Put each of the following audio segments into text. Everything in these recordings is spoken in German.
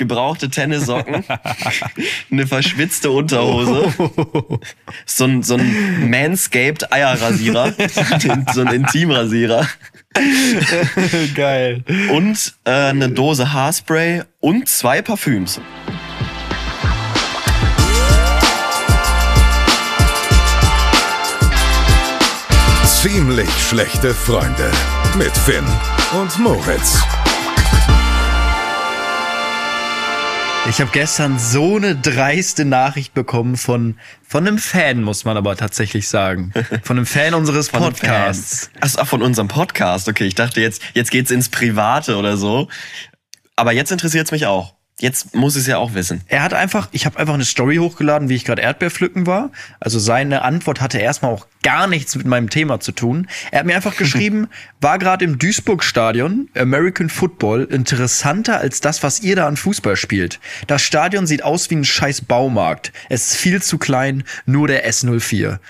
gebrauchte Tennissocken, eine verschwitzte Unterhose, so ein, so ein Manscaped Eierrasierer, so ein Intimrasierer. Geil. Und äh, eine Dose Haarspray und zwei Parfüms. Ziemlich schlechte Freunde mit Finn und Moritz. Ich habe gestern so eine dreiste Nachricht bekommen von, von einem Fan, muss man aber tatsächlich sagen. Von einem Fan unseres Podcasts. Ach, von unserem Podcast. Okay, ich dachte jetzt, jetzt geht's ins Private oder so. Aber jetzt interessiert's mich auch. Jetzt muss ich es ja auch wissen. Er hat einfach, ich habe einfach eine Story hochgeladen, wie ich gerade Erdbeerpflücken war. Also seine Antwort hatte erstmal auch gar nichts mit meinem Thema zu tun. Er hat mir einfach geschrieben, war gerade im Duisburg-Stadion, American Football, interessanter als das, was ihr da an Fußball spielt. Das Stadion sieht aus wie ein scheiß Baumarkt. Es ist viel zu klein, nur der S04.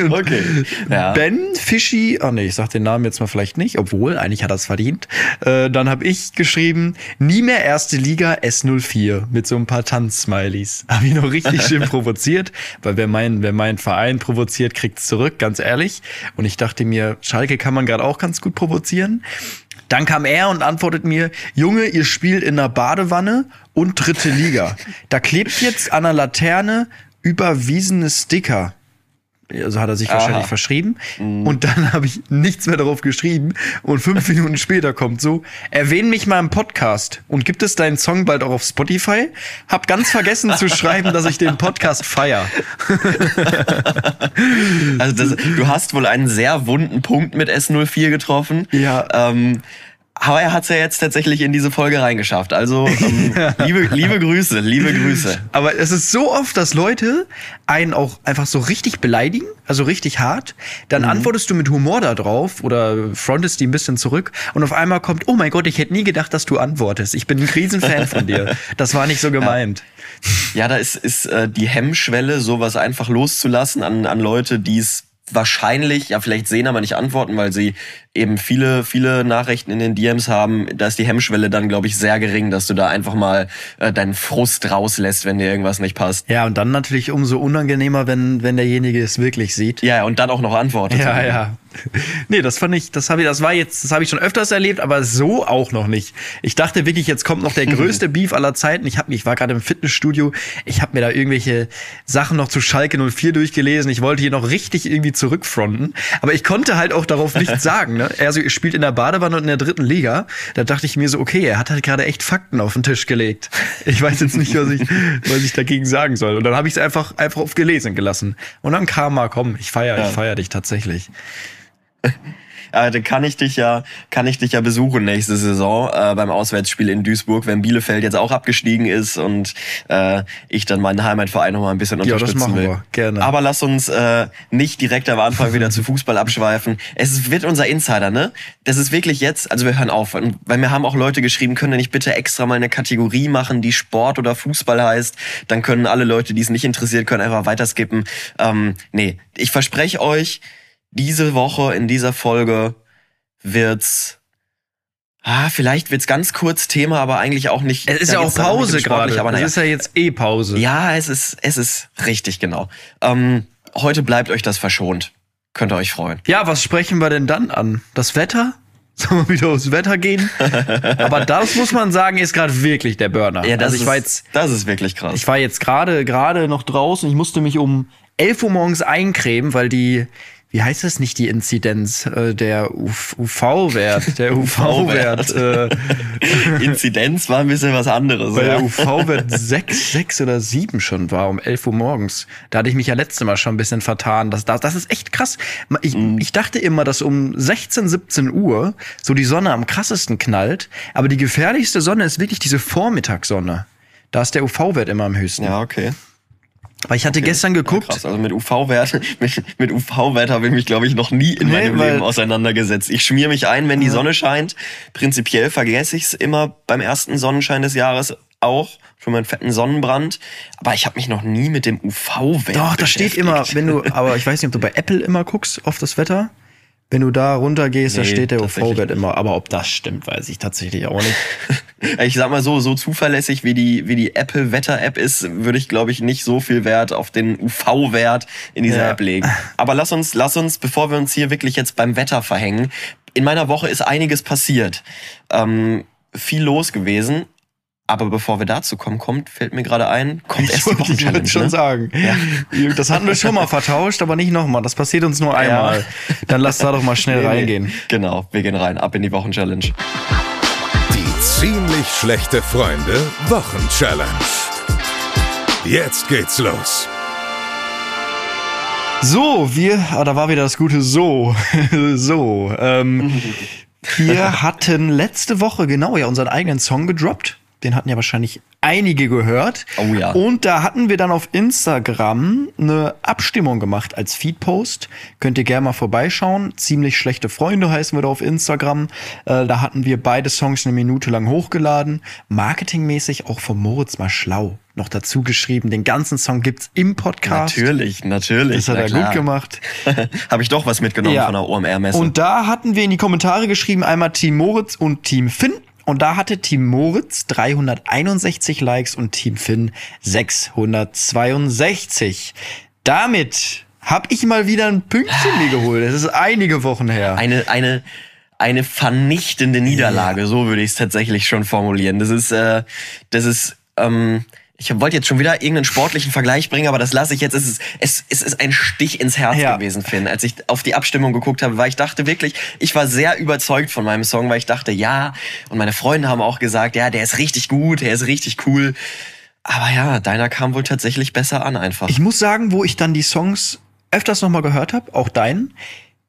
Okay. Ja. Ben Fischi, oh nee, ich sag den Namen jetzt mal vielleicht nicht, obwohl, eigentlich hat er es verdient. Äh, dann habe ich geschrieben, nie mehr erste Liga S04 mit so ein paar Tanzsmileys. Habe ich noch richtig schön provoziert, weil wer mein, wer mein Verein provoziert, kriegt's zurück, ganz ehrlich. Und ich dachte mir, Schalke kann man gerade auch ganz gut provozieren. Dann kam er und antwortet mir, Junge, ihr spielt in einer Badewanne und dritte Liga. Da klebt jetzt an der Laterne überwiesene Sticker. Also hat er sich wahrscheinlich Aha. verschrieben. Und dann habe ich nichts mehr darauf geschrieben. Und fünf Minuten später kommt so, erwähn mich mal im Podcast und gibt es deinen Song bald auch auf Spotify? Hab ganz vergessen zu schreiben, dass ich den Podcast feier. Also das, du hast wohl einen sehr wunden Punkt mit S04 getroffen. Ja. Ähm, aber er hat es ja jetzt tatsächlich in diese Folge reingeschafft. Also ähm, liebe, liebe Grüße, liebe Grüße. Aber es ist so oft, dass Leute einen auch einfach so richtig beleidigen, also richtig hart. Dann antwortest du mit Humor da drauf oder frontest die ein bisschen zurück und auf einmal kommt, oh mein Gott, ich hätte nie gedacht, dass du antwortest. Ich bin ein Riesenfan von dir. Das war nicht so gemeint. Ja, da ist, ist äh, die Hemmschwelle, sowas einfach loszulassen an, an Leute, die es wahrscheinlich, ja vielleicht sehen, aber nicht antworten, weil sie eben viele, viele Nachrichten in den DMs haben. Da ist die Hemmschwelle dann, glaube ich, sehr gering, dass du da einfach mal äh, deinen Frust rauslässt, wenn dir irgendwas nicht passt. Ja, und dann natürlich umso unangenehmer, wenn, wenn derjenige es wirklich sieht. Ja, und dann auch noch antwortet. Ja, ja. Nee, das fand ich, das habe ich, das war jetzt, das habe ich schon öfters erlebt, aber so auch noch nicht. Ich dachte wirklich, jetzt kommt noch der größte Beef aller Zeiten. Ich habe ich war gerade im Fitnessstudio, ich habe mir da irgendwelche Sachen noch zu Schalke 04 durchgelesen. Ich wollte hier noch richtig irgendwie zurückfronten, aber ich konnte halt auch darauf nichts sagen, ne? Er spielt in der Badewanne und in der dritten Liga. Da dachte ich mir so, okay, er hat halt gerade echt Fakten auf den Tisch gelegt. Ich weiß jetzt nicht, was ich, was ich dagegen sagen soll. Und dann habe ich es einfach einfach auf gelesen gelassen. Und dann kam mal, komm, ich feier, Ja. ich feier dich tatsächlich. Äh, dann kann ich dich ja, kann ich dich ja besuchen nächste Saison äh, beim Auswärtsspiel in Duisburg, wenn Bielefeld jetzt auch abgestiegen ist und äh, ich dann meinen Heimatverein noch mal ein bisschen Ja, das unterstützen machen will. wir. Gerne. Aber lass uns äh, nicht direkt am Anfang wieder zu Fußball abschweifen. Es wird unser Insider, ne? Das ist wirklich jetzt, also wir hören auf, weil mir haben auch Leute geschrieben, können wir nicht bitte extra mal eine Kategorie machen, die Sport oder Fußball heißt, dann können alle Leute, die es nicht interessiert, können einfach weiterskippen. Ähm, nee, ich verspreche euch, diese Woche in dieser Folge wird's Ah, vielleicht wird's ganz kurz Thema, aber eigentlich auch nicht. Es ist ja auch Pause gerade. Aber Es naja. ist ja jetzt eh Pause. Ja, es ist, es ist richtig, genau. Ähm, heute bleibt euch das verschont. Könnt ihr euch freuen. Ja, was sprechen wir denn dann an? Das Wetter? Sollen wir wieder aufs Wetter gehen? Aber das muss man sagen, ist gerade wirklich der Burner. Ja, das, also ich ist, war jetzt, das ist wirklich krass. ich war jetzt gerade gerade noch draußen. Ich musste mich um 11 Uhr morgens eincremen, weil die, wie heißt das nicht, die Inzidenz, äh, der UV-Wert, der UV-Wert, äh, Inzidenz war ein bisschen was anderes. weil ja. der UV-Wert 6, 6 oder 7 schon war um 11 Uhr morgens. Da hatte ich mich ja letztes Mal schon ein bisschen vertan. Das, das, das ist echt krass. Ich, Mhm. ich dachte immer, dass um 16, 17 Uhr so die Sonne am krassesten knallt. Aber die gefährlichste Sonne ist wirklich diese Vormittagssonne. Da ist der UV-Wert immer am höchsten. Ja, okay. Weil ich hatte gestern geguckt, Krass, also mit UV-Wert, mit, mit UV-Wert habe ich mich, glaube ich, noch nie in Nee, meinem Leben auseinandergesetzt. Ich schmier mich ein, wenn die Sonne scheint. Prinzipiell vergesse ich es immer beim ersten Sonnenschein des Jahres auch für meinen fetten Sonnenbrand. Aber ich habe mich noch nie mit dem UV-Wert doch, da steht immer, wenn du, aber ich weiß nicht, ob du bei Apple immer guckst auf das Wetter. Wenn du da runtergehst, da Nee, steht der UV-Wert immer. Aber ob das stimmt, weiß ich tatsächlich auch nicht. Ich sag mal so, so zuverlässig wie die, wie die Apple Wetter-App ist, würde ich, glaube ich, nicht so viel Wert auf den UV-Wert in dieser Ja. App legen. Aber lass uns, lass uns, bevor wir uns hier wirklich jetzt beim Wetter verhängen, in meiner Woche ist einiges passiert. Ähm, viel los gewesen. Aber bevor wir dazu kommen, kommt, fällt mir gerade ein, kommt erst die wollte ich Wochenchallenge. wollte schon Ne? sagen. Das hatten wir schon mal vertauscht, aber nicht nochmal. Das passiert uns nur einmal. Dann lass da doch mal schnell Nee, nee. reingehen. Genau, wir gehen rein, ab in die Wochenchallenge. Die ziemlich schlechte Freunde Wochenchallenge. Jetzt geht's los. So, wir, ah, da war wieder das gute So. so, ähm, wir hatten letzte Woche genau ja unseren eigenen Song gedroppt. Den hatten ja wahrscheinlich einige gehört. Oh ja. Und da hatten wir dann auf Instagram eine Abstimmung gemacht als Feedpost. Könnt ihr gerne mal vorbeischauen. Ziemlich schlechte Freunde heißen wir da auf Instagram. Äh, da hatten wir beide Songs eine Minute lang hochgeladen. Marketingmäßig auch von Moritz mal schlau. Noch dazu geschrieben, den ganzen Song gibt's im Podcast. Natürlich, natürlich. Das hat er klar. gut gemacht. Habe ich doch was mitgenommen Ja. von der OMR-Messe. Und da hatten wir in die Kommentare geschrieben, einmal Team Moritz und Team Finn. Und da hatte Team Moritz 361 Likes und Team Finn 662. Damit habe ich mal wieder ein Pünktchen mir geholt. Das ist einige Wochen her. eine, eine, eine vernichtende Niederlage, so würde ich es tatsächlich schon formulieren. Das ist, äh, das ist, ähm, ich wollte jetzt schon wieder irgendeinen sportlichen Vergleich bringen, aber das lasse ich jetzt. Es ist, es, es ist ein Stich ins Herz Ja. gewesen, Finn. Als ich auf die Abstimmung geguckt habe, weil ich dachte wirklich, ich war sehr überzeugt von meinem Song, weil ich dachte, ja, und meine Freunde haben auch gesagt, ja, der ist richtig gut, der ist richtig cool. Aber ja, deiner kam wohl tatsächlich besser an einfach. Ich muss sagen, wo ich dann die Songs öfters nochmal gehört habe, auch deinen,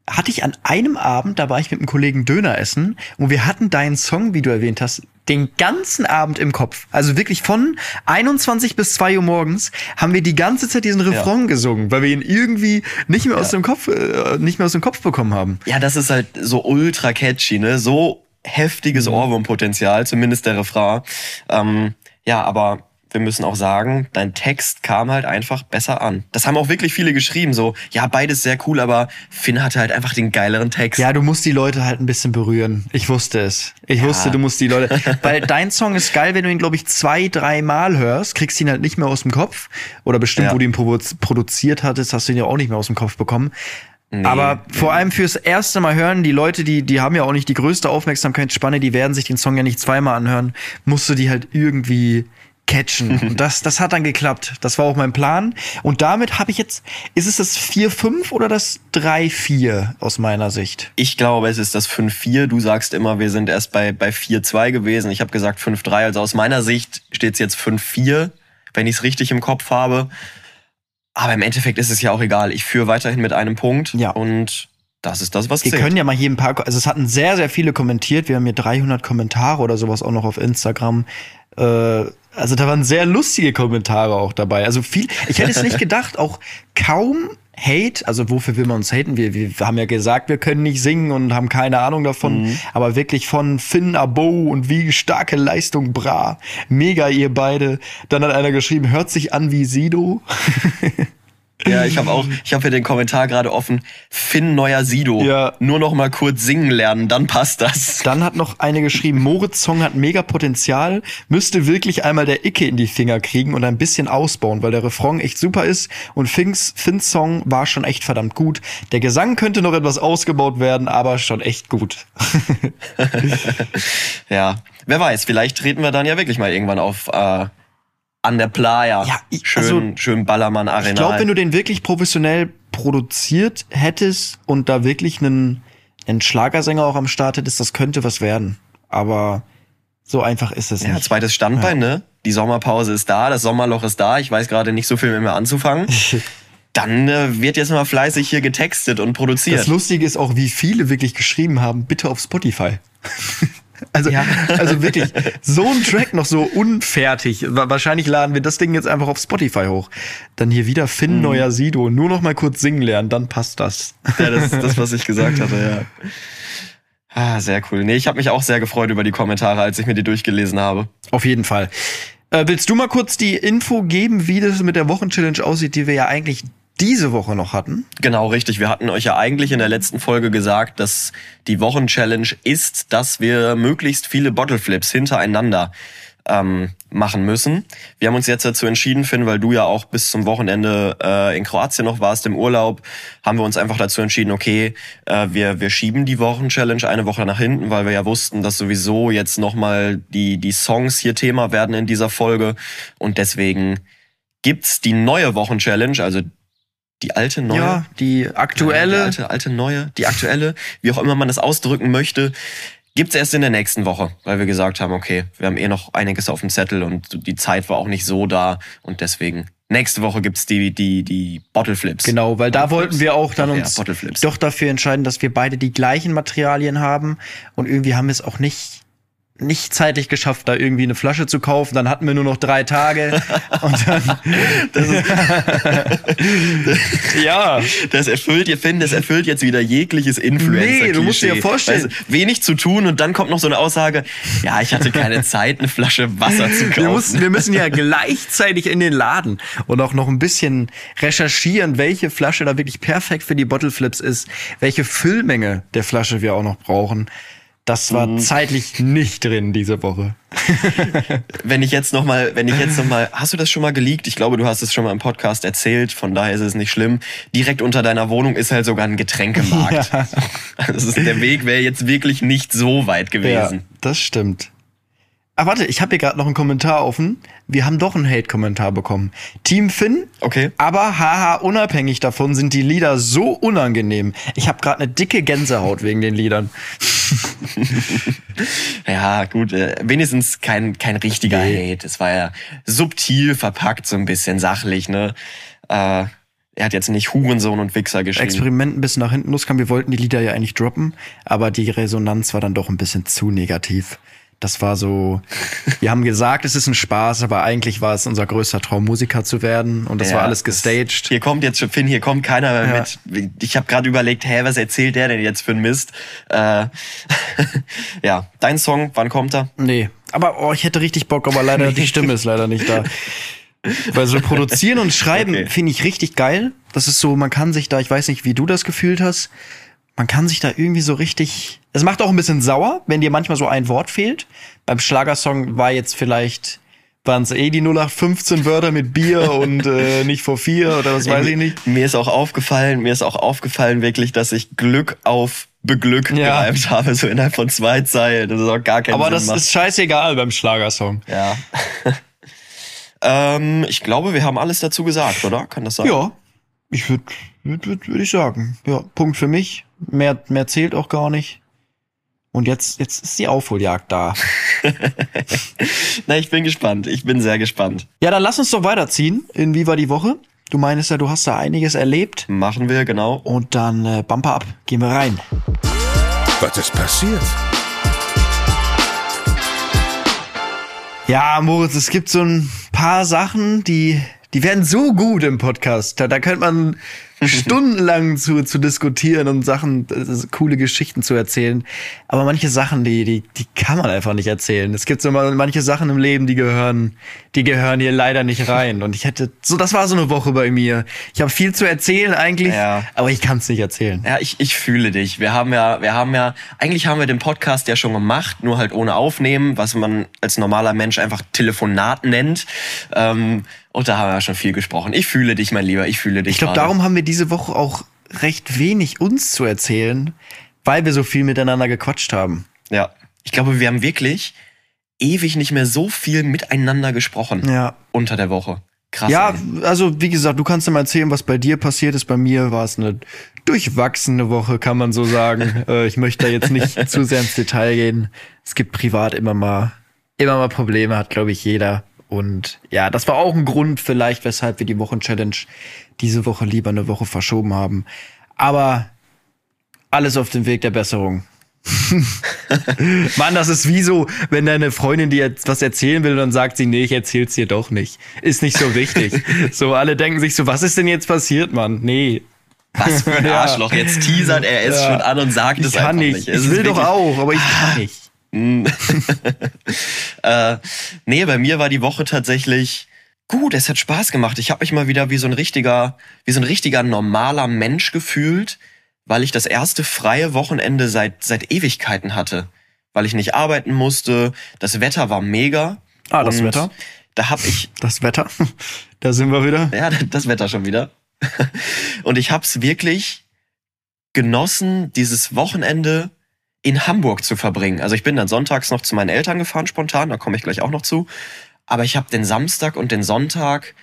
hatte ich an einem Abend, da war ich mit einem Kollegen Döner essen und wir hatten deinen Song, wie du erwähnt hast, den ganzen Abend im Kopf. Also wirklich von 21 bis 2 Uhr morgens haben wir die ganze Zeit diesen Refrain gesungen, weil wir ihn irgendwie nicht mehr aus dem Kopf, äh, nicht mehr aus dem Kopf bekommen haben. Ja, das ist halt so ultra catchy, ne? So heftiges Mhm. Ohrwurmpotenzial, zumindest der Refrain. Ähm, ja, aber wir müssen auch sagen, dein Text kam halt einfach besser an. Das haben auch wirklich viele geschrieben, so, ja, beides sehr cool, aber Finn hatte halt einfach den geileren Text. Ja, du musst die Leute halt ein bisschen berühren. Ich wusste es. Ich wusste, du musst die Leute. Weil dein Song ist geil, wenn du ihn, glaube ich, zwei, drei Mal hörst, kriegst ihn halt nicht mehr aus dem Kopf. Oder bestimmt, Ja. wo du ihn produziert hattest, hast du ihn ja auch nicht mehr aus dem Kopf bekommen. Aber vor allem fürs erste Mal hören, die Leute, die, die haben ja auch nicht die größte Aufmerksamkeitsspanne, die werden sich den Song ja nicht zweimal anhören, musst du die halt irgendwie catchen. Und das, das hat dann geklappt. Das war auch mein Plan. Und damit habe ich jetzt, ist es das 4-5 oder das 3-4 aus meiner Sicht? Ich glaube, es ist das 5-4. Du sagst immer, wir sind erst bei, bei 4-2 gewesen. Ich habe gesagt 5-3. Also aus meiner Sicht steht es jetzt 5-4, wenn ich es richtig im Kopf habe. Aber im Endeffekt ist es ja auch egal. Ich führe weiterhin mit einem Punkt. Ja. Und das ist das, was Wir zählt. können ja mal hier ein paar, also es hatten sehr, sehr viele kommentiert. Wir haben hier 300 Kommentare oder sowas auch noch auf Instagram. Äh, also da waren sehr lustige Kommentare auch dabei. Also viel, ich hätte es nicht gedacht, auch kaum Hate, also wofür will man uns haten? Wir, wir haben ja gesagt, wir können nicht singen und haben keine Ahnung davon, aber wirklich von Finn Abo und wie starke Leistung bra. Mega ihr beide. Dann hat einer geschrieben, hört sich an wie Sido. Ja, ich habe auch, ich habe hier den Kommentar gerade offen. Finn neuer Sido. Ja. Nur noch mal kurz singen lernen, dann passt das. Dann hat noch eine geschrieben, Moritz Song hat mega Potenzial, müsste wirklich einmal der Icke in die Finger kriegen und ein bisschen ausbauen, weil der Refrain echt super ist und Finns, Finns Song war schon echt verdammt gut. Der Gesang könnte noch etwas ausgebaut werden, aber schon echt gut. Ja, wer weiß, vielleicht treten wir dann ja wirklich mal irgendwann auf äh, an der Playa. Ja, ich- schön, also, schön Ballermann Arena. Ich glaube, wenn du den wirklich professionell produziert hättest und da wirklich einen, einen Schlagersänger auch am Start hättest, das könnte was werden. Aber so einfach ist es ja, nicht. zweites Standbein, ne? Die Sommerpause ist da, das Sommerloch ist da. Ich weiß gerade nicht so viel mit mir anzufangen. Dann äh, wird jetzt mal fleißig hier getextet und produziert. Das Lustige ist auch, wie viele wirklich geschrieben haben, bitte auf Spotify. also, Ja. also wirklich, so ein Track noch so unfertig. Wa- Wahrscheinlich laden wir das Ding jetzt einfach auf Spotify hoch. Dann hier wieder Finn Mhm. neuer Sido. Nur noch mal kurz singen lernen, dann passt das. Ja, das ist das, was ich gesagt hatte, ja. Ah, sehr cool. Nee, ich habe mich auch sehr gefreut über die Kommentare, als ich mir die durchgelesen habe. Auf jeden Fall. Äh, willst du mal kurz die Info geben, wie das mit der Wochenchallenge aussieht, die wir ja eigentlich diese Woche noch hatten. Genau, richtig. Wir hatten euch ja eigentlich in der letzten Folge gesagt, dass die Wochenchallenge ist, dass wir möglichst viele Bottle Flips hintereinander ähm, machen müssen. Wir haben uns jetzt dazu entschieden, Finn, weil du ja auch bis zum Wochenende äh, in Kroatien noch warst im Urlaub, haben wir uns einfach dazu entschieden, okay, äh, wir, wir schieben die Wochenchallenge eine Woche nach hinten, weil wir ja wussten, dass sowieso jetzt nochmal die, die Songs hier Thema werden in dieser Folge. Und deswegen gibt's die neue Wochenchallenge, also die alte neue. Ja, die aktuelle. Ja, die alte, alte neue, die aktuelle, wie auch immer man das ausdrücken möchte, gibt's erst in der nächsten Woche, weil wir gesagt haben, okay, wir haben eh noch einiges auf dem Zettel und die Zeit war auch nicht so da und deswegen nächste Woche gibt's die die die Bottle Flips. Genau, weil da wollten wir auch dann ja, uns Bottle Flips. doch dafür entscheiden, dass wir beide die gleichen Materialien haben und irgendwie haben wir es auch nicht nicht zeitlich geschafft, da irgendwie eine Flasche zu kaufen. Dann hatten wir nur noch drei Tage und dann Das ist, ja das erfüllt, ihr Finn, das erfüllt jetzt wieder jegliches Influencer. Nee, du musst dir ja vorstellen- wenig zu tun und dann kommt noch so eine Aussage, ja, ich hatte keine Zeit, eine Flasche Wasser zu kaufen. Wir, mussten, wir müssen ja gleichzeitig in den Laden und auch noch ein bisschen recherchieren, welche Flasche da wirklich perfekt für die Bottle Flips ist, welche Füllmenge der Flasche wir auch noch brauchen. Das war zeitlich nicht drin diese Woche. wenn ich jetzt noch mal, wenn ich jetzt noch mal, hast du das schon mal geleakt? Ich glaube, du hast es schon mal im Podcast erzählt, von daher ist es nicht schlimm. Direkt unter deiner Wohnung ist halt sogar ein Getränkemarkt. Also es ist, der Weg wäre jetzt wirklich nicht so weit gewesen. Ja, das stimmt. Ah, warte, ich habe hier gerade noch einen Kommentar offen. Wir haben doch einen Hate-Kommentar bekommen. Team Finn, Okay. aber haha, unabhängig davon sind die Lieder so unangenehm. Ich habe gerade eine dicke Gänsehaut wegen den Liedern. Ja, gut, äh, wenigstens kein, kein richtiger Nee. Hate. Es war ja subtil verpackt, so ein bisschen sachlich, ne? Äh, er hat jetzt nicht Hurensohn und Wichser geschrieben. Experiment ein bisschen nach hinten loskam. Wir wollten die Lieder ja eigentlich droppen, aber die Resonanz war dann doch ein bisschen zu negativ. Das war so, wir haben gesagt, es ist ein Spaß, aber eigentlich war es unser größter Traum, Musiker zu werden und das Ja, war alles gestaged. Hier kommt jetzt schon, Finn, hier kommt keiner mehr Ja. mit. Ich habe gerade überlegt, hä, was erzählt der denn jetzt für ein Mist? Äh, ja, dein Song, wann kommt er? Nee, aber oh, ich hätte richtig Bock, aber leider die Stimme ist leider nicht da. Weil so produzieren und schreiben Okay. finde ich richtig geil. Das ist so, man kann sich da, ich weiß nicht, wie du das gefühlt hast, man kann sich da irgendwie so richtig. Es macht auch ein bisschen sauer, wenn dir manchmal so ein Wort fehlt. Beim Schlagersong war jetzt vielleicht waren es eh die 0815 Wörter mit Bier und äh, nicht vor vier oder was weiß ich nicht. Mir ist auch aufgefallen, mir ist auch aufgefallen wirklich, dass ich Glück auf Beglück Ja. gereimt habe, so innerhalb von zwei Zeilen. Das ist auch gar keinen Aber Sinn das macht. ist scheißegal beim Schlagersong. Ja. ähm, ich glaube, wir haben alles dazu gesagt, oder? Kann das sein? Ja, ich würde würd, würd, würd ich sagen. Ja, Punkt für mich. Mehr, mehr zählt auch gar nicht. Und jetzt, jetzt ist die Aufholjagd da. Na, ich bin gespannt. Ich bin sehr gespannt. Ja, dann lass uns doch weiterziehen. In Wie war die Woche? Du meinst ja, du hast da einiges erlebt. Machen wir, genau. Und dann äh, Bumper ab. Gehen wir rein. Was ist passiert? Ja, Moritz, es gibt so ein paar Sachen, die, die werden so gut im Podcast. Da, da könnte man stundenlang zu, zu diskutieren und Sachen, äh, coole Geschichten zu erzählen. Aber manche Sachen, die, die, die kann man einfach nicht erzählen. Es gibt so manche Sachen im Leben, die gehören, die gehören hier leider nicht rein. Und ich hätte, so, das war so eine Woche bei mir. Ich habe viel zu erzählen eigentlich, Ja. aber ich kann es nicht erzählen. Ja, ich, ich fühle dich. Wir haben ja, wir haben ja, eigentlich haben wir den Podcast ja schon gemacht, nur halt ohne Aufnehmen, was man als normaler Mensch einfach Telefonat nennt. Ähm, und da haben wir ja schon viel gesprochen. Ich fühle dich, mein Lieber, ich fühle dich. Ich glaube, darum haben wir diese Woche auch recht wenig uns zu erzählen, weil wir so viel miteinander gequatscht haben. Ja. Ich glaube, wir haben wirklich ewig nicht mehr so viel miteinander gesprochen Ja. unter der Woche. Krass. Ja, ey. also wie gesagt, du kannst dir mal erzählen, was bei dir passiert ist. Bei mir war es eine durchwachsene Woche, kann man so sagen. äh, ich möchte da jetzt nicht zu sehr ins Detail gehen. Es gibt privat immer mal, immer mal Probleme, hat glaube ich jeder. Und ja, das war auch ein Grund vielleicht, weshalb wir die Wochenchallenge diese Woche lieber eine Woche verschoben haben. Aber alles auf dem Weg der Besserung. Mann, das ist wie so, wenn deine Freundin dir jetzt was erzählen will und dann sagt sie, nee, ich erzähl's dir doch nicht. Ist nicht so wichtig. so, alle denken sich so, was ist denn jetzt passiert, Mann? Nee. Was für ein. Arschloch. Jetzt teasert er es Ja. schon an und sagt Ich es kann einfach nicht. nicht. Es Ich will doch auch, aber ich kann nicht. äh, nee, bei mir war die Woche tatsächlich Gut, es hat Spaß gemacht. Ich habe mich mal wieder wie so ein richtiger, wie so ein richtiger normaler Mensch gefühlt, weil ich das erste freie Wochenende seit seit Ewigkeiten hatte, weil ich nicht arbeiten musste. Das Wetter war mega. Ah, das Wetter? Da habe ich Das Wetter. da sind wir wieder. ja, das Wetter schon wieder. Und ich hab's wirklich genossen, dieses Wochenende in Hamburg zu verbringen. Also ich bin dann sonntags noch zu meinen Eltern gefahren spontan, da komme ich gleich auch noch zu. Aber ich habe den Samstag und den Sonntag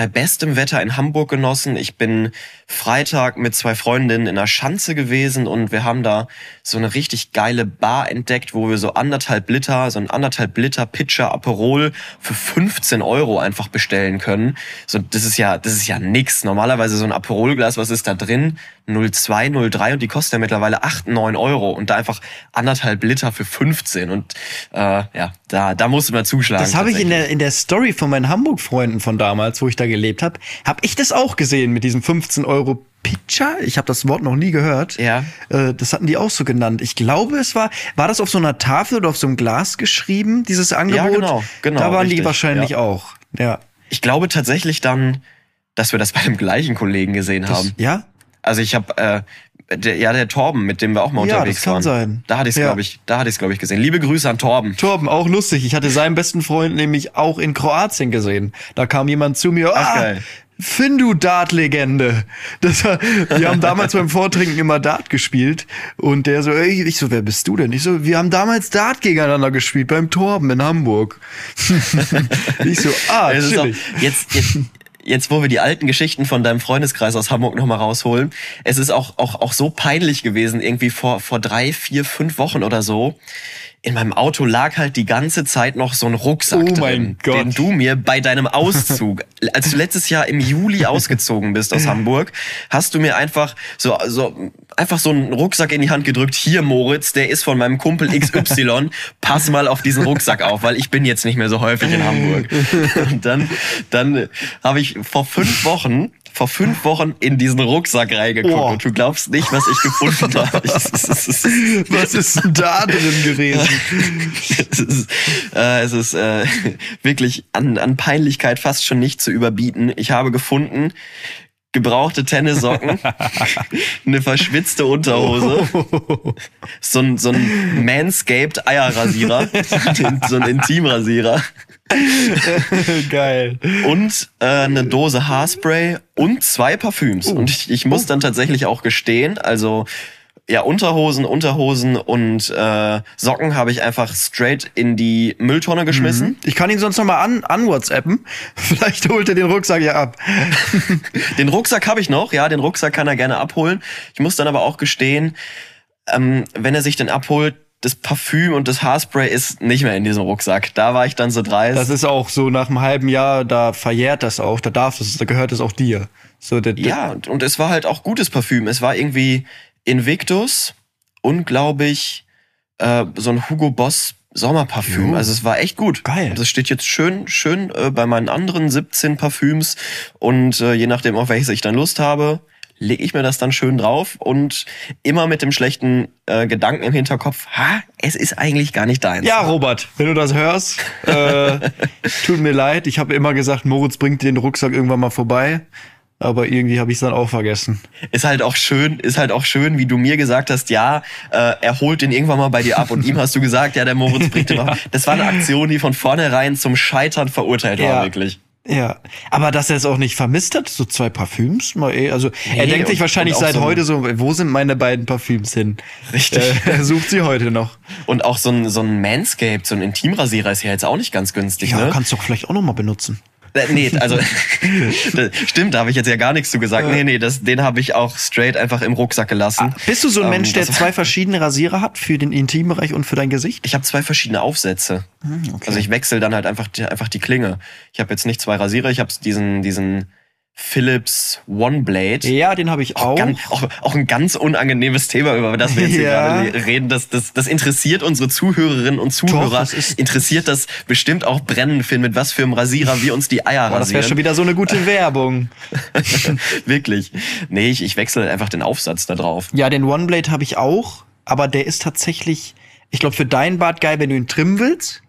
bei bestem Wetter in Hamburg genossen. Ich bin Freitag mit zwei Freundinnen in der Schanze gewesen und wir haben da so eine richtig geile Bar entdeckt, wo wir so anderthalb Liter, so ein anderthalb Liter Pitcher Aperol für 15 Euro einfach bestellen können. So, das ist ja, das ist ja nix. Normalerweise so ein Aperolglas, was ist da drin? 0,2, 0,3 und die kosten ja mittlerweile 8, 9 Euro und da einfach anderthalb Liter für 15 und äh, ja, da, da musste man zuschlagen. Das habe ich in der, in der Story von meinen Hamburg-Freunden von damals, wo ich da gelebt habe, habe ich das auch gesehen mit diesem 15 Euro Pitcher. Ich habe das Wort noch nie gehört. Ja. Äh, das hatten die auch so genannt. Ich glaube, es war, war das auf so einer Tafel oder auf so einem Glas geschrieben, dieses Angebot? genau, genau, Da waren die richtig, wahrscheinlich ja. auch. Ja. Ich glaube tatsächlich dann, dass wir das bei dem gleichen Kollegen gesehen Das, haben. ja? Also ich habe äh, der, ja der Torben, mit dem wir auch mal Ja, unterwegs das kann waren. sein. Da hatte ich es Ja. glaube ich, da hatte ich glaube ich gesehen. Liebe Grüße an Torben. Torben, auch lustig. Ich hatte seinen besten Freund nämlich auch in Kroatien gesehen. Da kam jemand zu mir, Ach, ah, geil. Findu Dart-Legende. Das war, wir haben damals beim Vortrinken immer Dart gespielt und der so, ey, ich so, wer bist du denn? Ich so, wir haben damals Dart gegeneinander gespielt beim Torben in Hamburg. ich so, ah, auch, jetzt, jetzt, jetzt, wo wir die alten Geschichten von deinem Freundeskreis aus Hamburg nochmal rausholen, es ist auch, auch, auch so peinlich gewesen, irgendwie vor, vor drei, vier, fünf Wochen oder so. In meinem Auto lag halt die ganze Zeit noch so ein Rucksack Oh drin, den du mir bei deinem Auszug, als du letztes Jahr im Juli ausgezogen bist aus Hamburg, hast du mir einfach so, so, einfach so einen Rucksack in die Hand gedrückt. Hier, Moritz, der ist von meinem Kumpel XY. Pass mal auf diesen Rucksack auf, weil ich bin jetzt nicht mehr so häufig in Hamburg. Und dann, dann habe ich vor fünf Wochen vor fünf Wochen in diesen Rucksack reingeguckt Oh. und du glaubst nicht, was ich gefunden habe. Was ist denn da drin gewesen? es ist, äh, es ist äh, wirklich an, an Peinlichkeit fast schon nicht zu überbieten. Ich habe gefunden gebrauchte Tennissocken, eine verschwitzte Unterhose, so ein, so ein Manscaped Eierrasierer, so ein Intimrasierer Geil. und äh, eine Dose Haarspray und zwei Parfüms. Und ich, ich muss dann tatsächlich auch gestehen, also ja, Unterhosen, Unterhosen und äh, Socken habe ich einfach straight in die Mülltonne geschmissen. Ich kann ihn sonst noch mal an, an WhatsAppen. Vielleicht holt er den Rucksack ja ab. Den Rucksack habe ich noch, ja, den Rucksack kann er gerne abholen. Ich muss dann aber auch gestehen, ähm, wenn er sich den abholt, das Parfüm und das Haarspray ist nicht mehr in diesem Rucksack. Da war ich dann so dreist. Das ist auch so nach einem halben Jahr, da verjährt das auch, da darf es, da gehört es auch dir. So, der, Ja, und es war halt auch gutes Parfüm. Es war irgendwie Invictus und, glaube ich, äh, so ein Hugo Boss Sommerparfüm. Jo. Also es war echt gut. Geil. Das steht jetzt schön, schön äh, bei meinen anderen 17 Parfüms. Und äh, je nachdem, auf welches ich dann Lust habe, lege ich mir das dann schön drauf und immer mit dem schlechten äh, Gedanken im Hinterkopf, ha, es ist eigentlich gar nicht deins. Ja, Robert, wenn du das hörst, äh, tut mir leid. Ich habe immer gesagt, Moritz bringt den Rucksack irgendwann mal vorbei. Aber irgendwie habe ich es dann auch vergessen. Ist halt auch schön, ist halt auch schön, wie du mir gesagt hast, ja, äh, er holt den irgendwann mal bei dir ab und ihm hast du gesagt, ja, der Moritz bringt Ja. Das war eine Aktion, die von vornherein zum Scheitern verurteilt war, Ja. wirklich. Ja, aber dass er es auch nicht vermisst hat, so zwei Parfüms, mal eh, also er Nee, denkt sich wahrscheinlich seit so- heute so, wo sind meine beiden Parfüms hin? Richtig. Äh, er sucht sie heute noch. Und auch so ein, so ein Manscaped, so ein Intimrasierer ist ja jetzt auch nicht ganz günstig, Ja, ne? kannst du doch vielleicht auch noch mal benutzen. Äh, nee, also stimmt, da habe ich jetzt ja gar nichts zu gesagt. Nee, nee, das, den habe ich auch straight einfach im Rucksack gelassen. Bist du so ein Ähm, Mensch, der zwei verschiedene Rasierer hat für den Intimbereich und für dein Gesicht? Ich habe zwei verschiedene Aufsätze. Hm, Also ich wechsle dann halt einfach die, einfach die Klinge. Ich habe jetzt nicht zwei Rasierer, ich habe diesen diesen Philips One Blade. Ja, den habe ich auch. Ganz, auch, auch ein ganz unangenehmes Thema, über das wir jetzt hier Ja. gerade reden. Das, das, das interessiert unsere Zuhörerinnen und Zuhörer. das ist- interessiert das bestimmt auch brennend, Finn, mit was für einem Rasierer wir uns die Eier Boah, das wäre rasieren. schon wieder so eine gute Werbung. Wirklich. Nee, ich, ich wechsle einfach den Aufsatz da drauf. Ja, den OneBlade habe ich auch, aber der ist tatsächlich, ich glaube, für deinen Bart geil, wenn du ihn trimmen willst.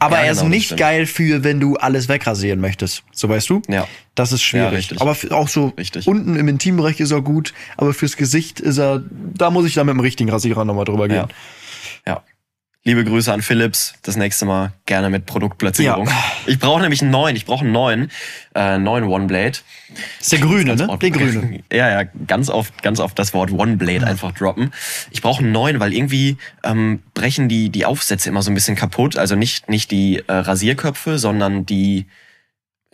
Aber Ja, er genau, ist das nicht geil für, wenn du alles wegrasieren möchtest. So weißt du? Ja. Das ist schwierig. richtig. aber auch so Richtig. unten im Intimbereich ist er gut, aber fürs Gesicht ist er, da muss ich dann mit dem richtigen Rasierer nochmal drüber gehen. Ja. Ja. Liebe Grüße an Philips. Das nächste Mal gerne mit Produktplatzierung. Ja. Ich brauche nämlich einen neuen. Ich brauche einen neuen, äh, neuen One Blade. Ist der grüne, ne? oft- Der grüne. Ja, ja, ganz oft, ganz oft das Wort One Blade einfach droppen. Ich brauche einen neuen, weil irgendwie ähm, brechen die die Aufsätze immer so ein bisschen kaputt. Also nicht nicht die äh, Rasierköpfe, sondern die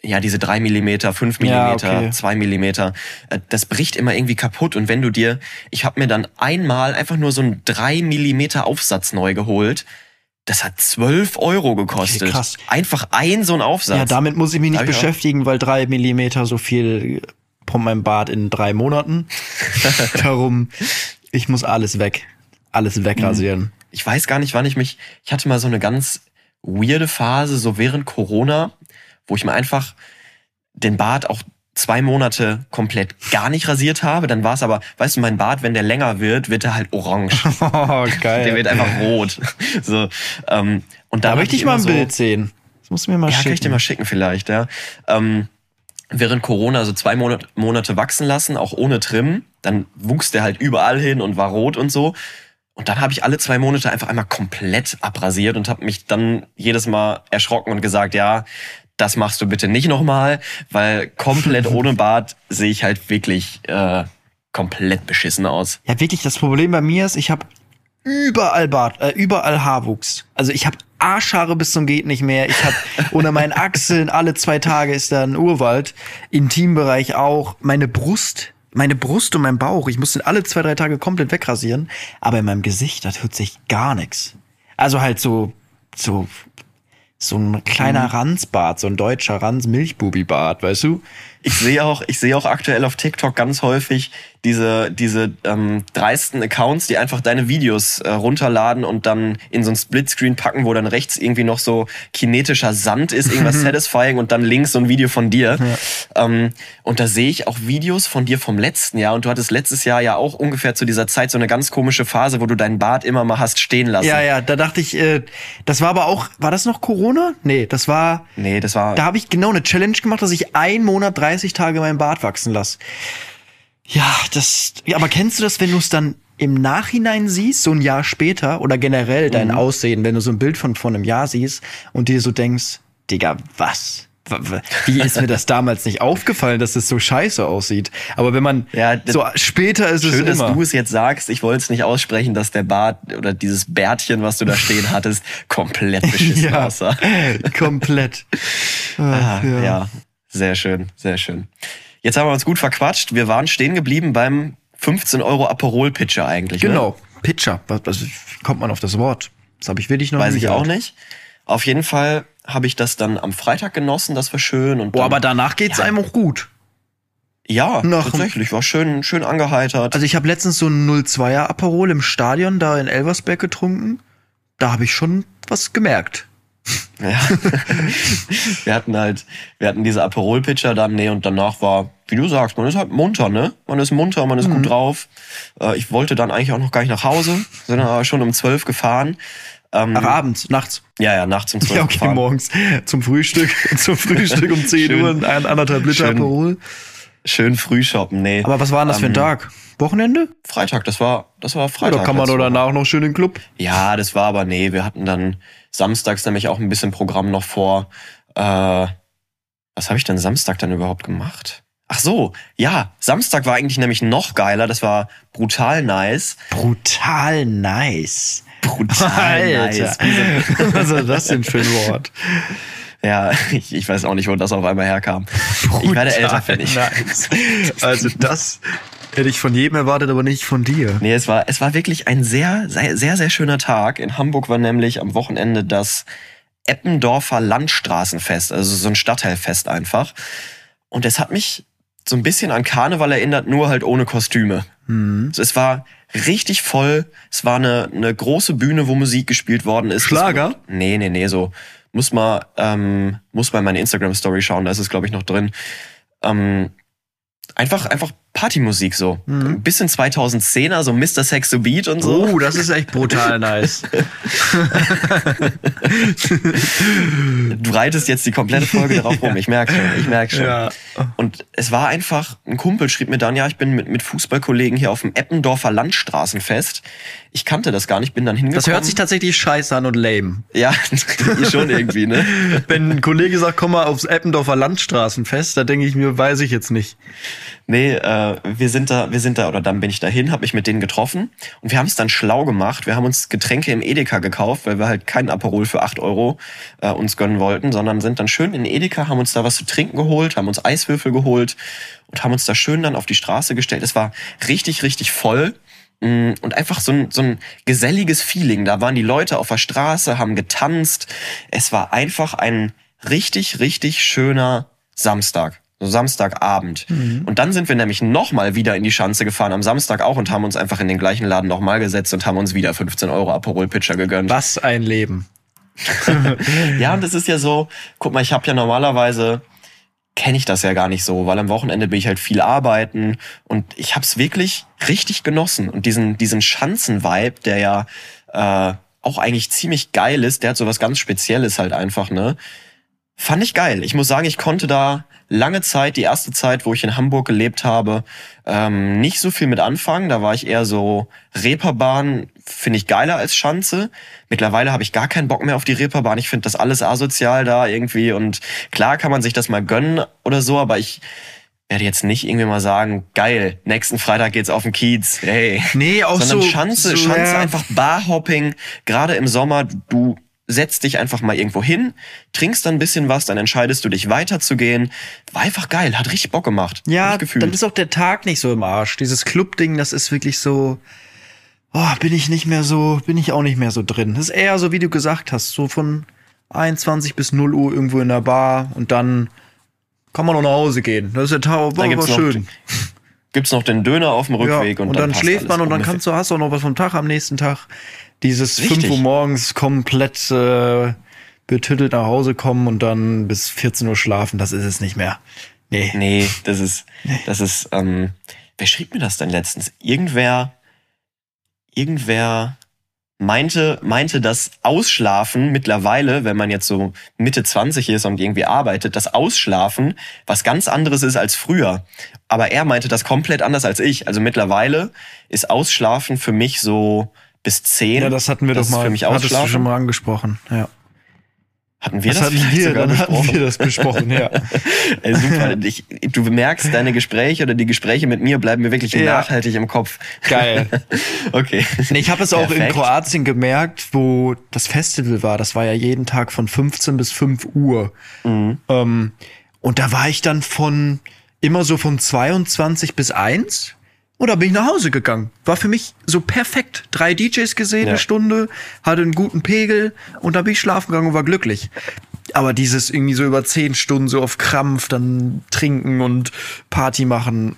ja, diese drei Millimeter, fünf Millimeter, zwei Millimeter, äh, das bricht immer irgendwie kaputt. Und wenn du dir, ich habe mir dann einmal einfach nur so einen drei Millimeter Aufsatz neu geholt. Das hat 12 Euro gekostet. Okay, krass. Einfach ein so ein Aufsatz. Ja, damit muss ich mich nicht beschäftigen, weil drei Millimeter so viel pumpt mein Bart in drei Monaten. Darum, ich muss alles weg. Alles wegrasieren. ich weiß gar nicht, wann ich mich. Ich hatte mal so eine ganz weirde Phase, so während Corona, wo ich mir einfach den Bart auch zwei Monate komplett gar nicht rasiert habe. Dann war es aber, weißt du, mein Bart, wenn der länger wird, wird er halt orange. Oh, Der wird geil. einfach rot. So, ähm, und Da dann möchte ich mal ein Bild sehen. Das musst du mir mal Ja, kann ich dir schicken. mal schicken vielleicht, ja. Ähm, während Corona so zwei Monate, Monate wachsen lassen, auch ohne Trim, dann wuchs der halt überall hin und war rot und so. Und dann habe ich alle zwei Monate einfach einmal komplett abrasiert und habe mich dann jedes Mal erschrocken und gesagt, ja, das machst du bitte nicht nochmal, weil komplett ohne Bart sehe ich halt wirklich äh, komplett beschissen aus. Ja, wirklich, das Problem bei mir ist, ich habe überall Bart, äh, überall Haarwuchs. Also ich habe Arschhaare bis zum geht nicht mehr. Ich habe unter meinen Achseln alle zwei Tage ist da ein Urwald. Intimbereich auch. Meine Brust, meine Brust und mein Bauch. Ich muss den alle zwei drei Tage komplett wegrasieren. Aber in meinem Gesicht, da tut sich gar nichts. Also halt so so so ein kleiner Ranzbart, so ein deutscher Ranz-Milchbubi-Bart, weißt du? Ich sehe auch, ich sehe auch aktuell auf TikTok ganz häufig diese, diese ähm, dreisten Accounts, die einfach deine Videos äh, runterladen und dann in so ein Splitscreen packen, wo dann rechts irgendwie noch so kinetischer Sand ist, irgendwas satisfying und dann links so ein Video von dir. Ähm, und da sehe ich auch Videos von dir vom letzten Jahr und du hattest letztes Jahr ja auch ungefähr zu dieser Zeit so eine ganz komische Phase, wo du deinen Bart immer mal hast stehen lassen. Ja, ja, da dachte ich, äh, das war aber auch, war das noch Corona? Nee, das war, Nee, das war. da habe ich genau eine Challenge gemacht, dass ich einen Monat 30 Tage meinen Bart wachsen lasse. Ja, das, ja, aber kennst du das, wenn du es dann im Nachhinein siehst, so ein Jahr später oder generell dein Aussehen, wenn du so ein Bild von vor einem Jahr siehst und dir so denkst, Digga, was? Wie ist mir das damals nicht aufgefallen, dass es so scheiße aussieht? Aber wenn man Ja, das- so später ist Schön, es dass immer. du es jetzt sagst. Ich wollte es nicht aussprechen, dass der Bart oder dieses Bärtchen, was du da stehen hattest, komplett beschissen ja, aussah. komplett. Ah, ja. Sehr schön, sehr schön. Jetzt haben wir uns gut verquatscht. Wir waren stehen geblieben beim 15 Euro Aperol-Pitcher eigentlich. Ne? Genau. Pitcher. Was, kommt man auf das Wort? Das habe ich wirklich noch Weiß nie ich gehört. auch nicht. Auf jeden Fall habe ich das dann am Freitag genossen. Das war schön. Und Boah, aber danach geht's Ja. einem auch gut. ja, nach- tatsächlich. War schön, schön angeheitert. Also ich habe letztens so ein 02er Aperol im Stadion da in Elversberg getrunken. Da habe ich schon was gemerkt. Ja. wir hatten halt, wir hatten diese Aperol-Pitcher dann, nee, und danach war, wie du sagst, man ist halt munter, ne? Man ist munter, man ist Mhm. gut drauf. Äh, ich wollte dann eigentlich auch noch gar nicht nach Hause, sondern aber schon um zwölf gefahren. Ähm, Ach, abends, nachts. ja, ja, nachts um zwölf Ja, okay, gefahren. morgens zum Frühstück. zum Frühstück um 10 Schön. Uhr, ein, anderthalb Liter Schön. Aperol. Schön früh shoppen, nee. Aber was war denn das für ein Ähm, Tag? Wochenende? Freitag, das war, das war Freitag. da kann man doch danach noch schön in den Club. Ja, das war aber nee, wir hatten dann samstags nämlich auch ein bisschen Programm noch vor. Äh, was habe ich denn Samstag dann überhaupt gemacht? Ach so, ja, Samstag war eigentlich nämlich noch geiler. Das war brutal nice. Brutal nice. Brutal nice. Was ist das denn für ein Wort? Ja, ich, ich weiß auch nicht, wo das auf einmal herkam. ich werde älter, finde ich. Also das hätte ich von jedem erwartet, aber nicht von dir. Nee, es war, es war wirklich ein sehr, sehr, sehr, sehr schöner Tag. In Hamburg war nämlich am Wochenende das Eppendorfer Landstraßenfest, also so ein Stadtteilfest einfach. Und es hat mich so ein bisschen an Karneval erinnert, nur halt ohne Kostüme. Also es war richtig voll. Es war eine, eine große Bühne, wo Musik gespielt worden ist. Schlager? Das, nee, nee, nee, so. Muss mal, ähm, muss mal in meine Instagram-Story schauen, da ist es, glaube ich, noch drin. Ähm, einfach, einfach Partymusik so. Ein bisschen 2010er, so Mr. Sex the Beat und so. Oh, das ist echt brutal nice. Du reitest jetzt die komplette Folge darauf rum. Ich merke schon, ich merke schon. Ja. Und es war einfach, ein Kumpel schrieb mir dann, ja, ich bin mit, mit Fußballkollegen hier auf dem Eppendorfer Landstraßenfest. Ich kannte das gar nicht, bin dann hingekommen. Das hört sich tatsächlich scheiße an und lame. Ja, schon irgendwie, ne? Wenn ein Kollege sagt, komm mal aufs Eppendorfer Landstraßenfest, da denke ich mir, weiß ich jetzt nicht. Nee, äh, wir sind da, wir sind da, oder dann bin ich dahin, habe mich mit denen getroffen und wir haben es dann schlau gemacht. Wir haben uns Getränke im Edeka gekauft, weil wir halt kein Aperol für 8 Euro äh, uns gönnen wollten, sondern sind dann schön in Edeka, haben uns da was zu trinken geholt, haben uns Eiswürfel geholt und haben uns da schön dann auf die Straße gestellt. Es war richtig, richtig voll. Mm, Und einfach so ein, so ein geselliges Feeling. Da waren die Leute auf der Straße, haben getanzt. Es war einfach ein richtig, richtig schöner Samstag. So Samstagabend. Und dann sind wir nämlich nochmal wieder in die Schanze gefahren, am Samstag auch, und haben uns einfach in den gleichen Laden nochmal gesetzt und haben uns wieder 15 Euro Aperol Pitcher gegönnt. Was ein Leben. Ja, und das ist ja so, guck mal, ich habe ja normalerweise kenne ich das ja gar nicht so, weil am Wochenende bin ich halt viel arbeiten und ich habe es wirklich richtig genossen und diesen diesen Schanzen-Vibe, der ja äh, auch eigentlich ziemlich geil ist, der hat so was ganz Spezielles halt einfach, ne? Fand ich geil. Ich muss sagen, ich konnte da lange Zeit, die erste Zeit, wo ich in Hamburg gelebt habe, ähm, nicht so viel mit anfangen. Da war ich eher so Reeperbahn, finde ich geiler als Schanze. Mittlerweile habe ich gar keinen Bock mehr auf die Reeperbahn. Ich finde das alles asozial da irgendwie. Und klar kann man sich das mal gönnen oder so, aber ich werde jetzt nicht irgendwie mal sagen, geil, nächsten Freitag geht's auf den Kiez. Hey. Nee, auch Sondern so- Schanze, so, Schanze ja. einfach Barhopping, gerade im Sommer, du setzt dich einfach mal irgendwo hin, trinkst dann ein bisschen was, dann entscheidest du dich weiterzugehen. War einfach geil, hat richtig Bock gemacht. Ja, dann ist auch der Tag nicht so im Arsch. Dieses Club-Ding, das ist wirklich so. Oh, bin ich nicht mehr so, bin ich auch nicht mehr so drin. Das ist eher so, wie du gesagt hast, so von 21 bis 0 Uhr irgendwo in der Bar und dann kann man noch nach Hause gehen. Das ist der Tag, war, Dann war schön. gibt's noch den Döner auf dem Rückweg ja, und, und, dann, passt schläft man und dann kannst du, hast du auch noch was vom Tag am nächsten Tag. Dieses Richtig. 5 Uhr morgens komplett äh, betüttelt nach Hause kommen und dann bis 14 Uhr schlafen, das ist es nicht mehr. Nee. Nee, das ist, das ist, ähm, wer schrieb mir das denn letztens? Irgendwer, irgendwer meinte, meinte, dass Ausschlafen mittlerweile, wenn man jetzt so Mitte 20 ist und irgendwie arbeitet, das Ausschlafen was ganz anderes ist als früher. Aber er meinte das komplett anders als ich. Also mittlerweile ist Ausschlafen für mich so bis 10. Ja, das hatten wir das doch mal. Für mich hattest du schon mal angesprochen. Ja. Hatten wir das das, hatten wir, sogar dann hatten besprochen? wir das besprochen, ja. Ey, super. Ich, du merkst, deine Gespräche oder die Gespräche mit mir bleiben mir wirklich Ja. nachhaltig im Kopf. Geil. Okay. Ich habe es auch in Perfekt. Kroatien gemerkt, wo das Festival war. Das war ja jeden Tag von 15 bis 5 Uhr. Mhm. Ähm, und da war ich dann von immer so von 22 bis 1. Und da bin ich nach Hause gegangen. War für mich so perfekt. Drei DJs gesehen, Ja. eine Stunde, hatte einen guten Pegel und dann bin ich schlafen gegangen und war glücklich. Aber dieses irgendwie so über zehn Stunden so auf Krampf dann trinken und Party machen.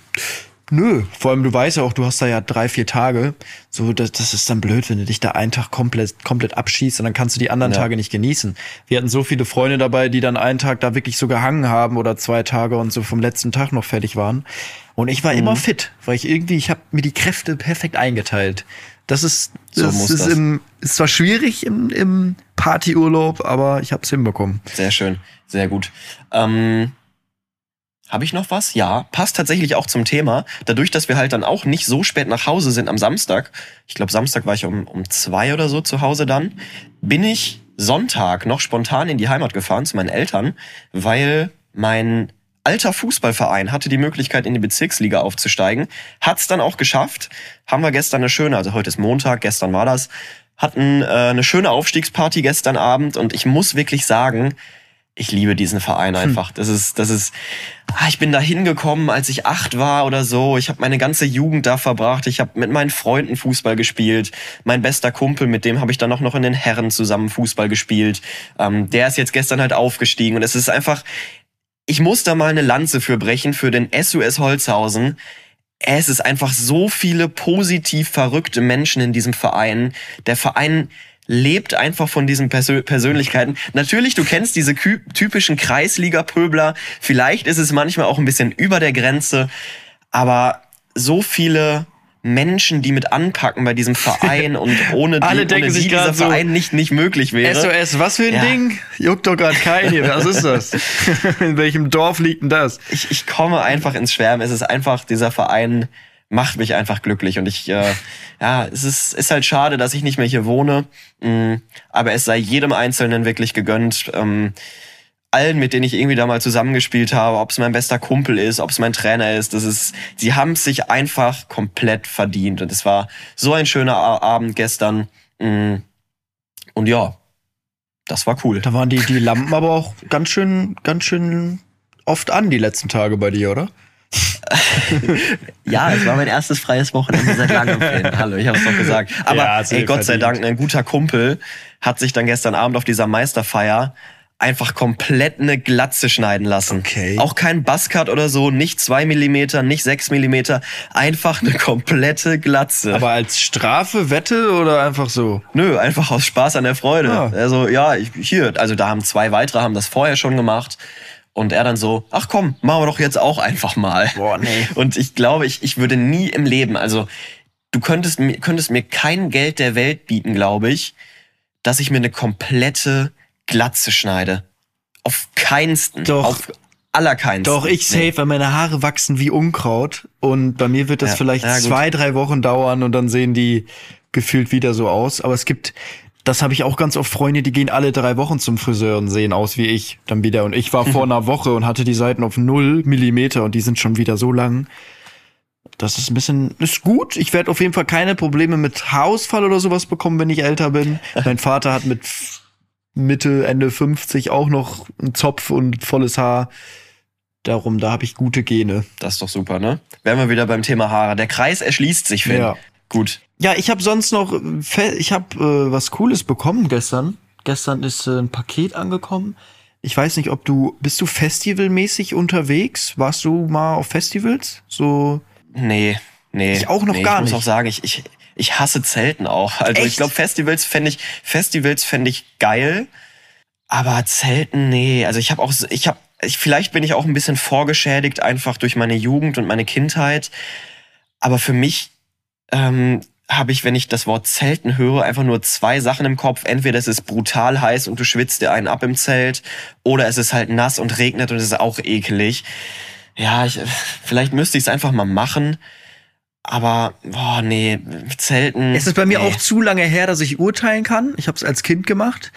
Nö, vor allem du weißt ja auch, du hast da ja drei, vier Tage. So, das, das ist dann blöd, wenn du dich da einen Tag komplett, komplett abschießt und dann kannst du die anderen Ja. Tage nicht genießen. Wir hatten so viele Freunde dabei, die dann einen Tag da wirklich so gehangen haben oder zwei Tage und so vom letzten Tag noch fertig waren. Und ich war Mhm. immer fit, weil ich irgendwie, ich habe mir die Kräfte perfekt eingeteilt. Das ist, So das ist, das. Im, ist zwar schwierig im, im Partyurlaub, aber ich habe es hinbekommen. Sehr schön. Sehr gut. Ähm, Habe ich noch was? Ja, passt tatsächlich auch zum Thema. Dadurch, dass wir halt dann auch nicht so spät nach Hause sind am Samstag, ich glaube Samstag war ich um, um zwei oder so zu Hause dann, bin ich Sonntag noch spontan in die Heimat gefahren zu meinen Eltern, weil mein alter Fußballverein hatte die Möglichkeit, in die Bezirksliga aufzusteigen. Hat's dann auch geschafft. Haben wir gestern eine schöne, also heute ist Montag, gestern war das, hatten äh, eine schöne Aufstiegsparty gestern Abend und ich muss wirklich sagen, ich liebe diesen Verein einfach. Das ist, das ist, ah, ich bin da hingekommen, als ich acht war oder so. Ich habe meine ganze Jugend da verbracht. Ich habe mit meinen Freunden Fußball gespielt. Mein bester Kumpel, mit dem habe ich dann auch noch in den Herren zusammen Fußball gespielt. Ähm, der ist jetzt gestern halt aufgestiegen und es ist einfach, ich muss da mal eine Lanze für brechen für den SUS Holzhausen. Es ist einfach so viele positiv verrückte Menschen in diesem Verein. Der Verein lebt einfach von diesen Persö Persönlichkeiten. Natürlich, du kennst diese typischen Kreisliga-Pöbler. Vielleicht ist es manchmal auch ein bisschen über der Grenze. Aber so viele Menschen, die mit anpacken bei diesem Verein und ohne die, Alle denken ohne sich die dieser so, Verein nicht, nicht möglich wäre. SOS, was für ein Ja. Ding? Juckt doch gerade keinen hier. Was ist das? In welchem Dorf liegt denn das? ich, ich komme einfach ins Schwärmen. Es ist einfach, dieser Verein macht mich einfach glücklich. Und ich, äh, ja, es ist, ist halt schade, dass ich nicht mehr hier wohne. Mm, aber es sei jedem Einzelnen wirklich gegönnt. Ähm, allen, mit denen ich irgendwie da mal zusammengespielt habe, ob es mein bester Kumpel ist, ob es mein Trainer ist, das ist, sie haben es sich einfach komplett verdient. Und es war so ein schöner Abend gestern. Mm, Und ja, das war cool. Da waren die, die Lampen aber auch ganz schön, ganz schön oft an die letzten Tage bei dir, oder? Ja, es war mein erstes freies Wochenende seit langem. Hallo, ich habe es doch gesagt. Aber Ja, ey, Gott sei verdient. Dank, ein guter Kumpel hat sich dann gestern Abend auf dieser Meisterfeier einfach komplett eine Glatze schneiden lassen. Okay. Auch kein Buzzcut oder so, nicht zwei Millimeter, nicht sechs Millimeter, einfach eine komplette Glatze. Aber als Strafe, Wette oder einfach so? Nö, einfach aus Spaß an der Freude. Ah. Also ja, ich, hier, also da haben zwei weitere haben das vorher schon gemacht. Und er dann so, ach komm, machen wir doch jetzt auch einfach mal. Boah, nee. Und ich glaube, ich, ich würde nie im Leben, also du könntest, mir- könntest mir kein Geld der Welt bieten, glaube ich, dass ich mir eine komplette Glatze schneide. Auf keinsten. Doch. Auf allerkeinsten. Doch, ich safe, weil meine Haare wachsen wie Unkraut. Und bei mir wird das Ja, vielleicht ja, zwei, drei Wochen dauern und dann sehen die gefühlt wieder so aus. Aber es gibt, das habe ich auch ganz oft Freunde, die gehen alle drei Wochen zum Friseur und sehen aus wie ich dann wieder. Und ich war vor einer Woche und hatte die Seiten auf null Millimeter und die sind schon wieder so lang. Das ist ein bisschen, ist gut. Ich werde auf jeden Fall keine Probleme mit Haarausfall oder sowas bekommen, wenn ich älter bin. Mein Vater hat mit Mitte, Ende 50 auch noch einen Zopf und volles Haar. Darum, da habe ich gute Gene. Das ist doch super, ne? Wären wir wieder beim Thema Haare. Der Kreis erschließt sich, Finn. Ja. Gut. Ja, ich habe sonst noch, ich habe äh, was Cooles bekommen gestern. Gestern ist äh, ein Paket angekommen. Ich weiß nicht, ob du, bist du festivalmäßig unterwegs? Warst du mal auf Festivals? So, Nee, nee. Ich auch noch nee, gar ich muss nicht. auch sagen, ich, ich, ich hasse Zelten auch. Also ich Echt? glaube, Festivals fände ich, Festivals fände ich geil. Aber Zelten, nee. Also ich habe auch, ich habe, ich, vielleicht bin ich auch ein bisschen vorgeschädigt einfach durch meine Jugend und meine Kindheit. Aber für mich ähm, habe ich, wenn ich das Wort Zelten höre, einfach nur zwei Sachen im Kopf. Entweder es ist brutal heiß und du schwitzt dir einen ab im Zelt, oder es ist halt nass und regnet und es ist auch ekelig. Ja, ich, vielleicht müsste ich es einfach mal machen. Aber, boah, nee, Zelten. Es ist bei mir nee. auch zu lange her, dass ich urteilen kann. Ich habe es als Kind gemacht,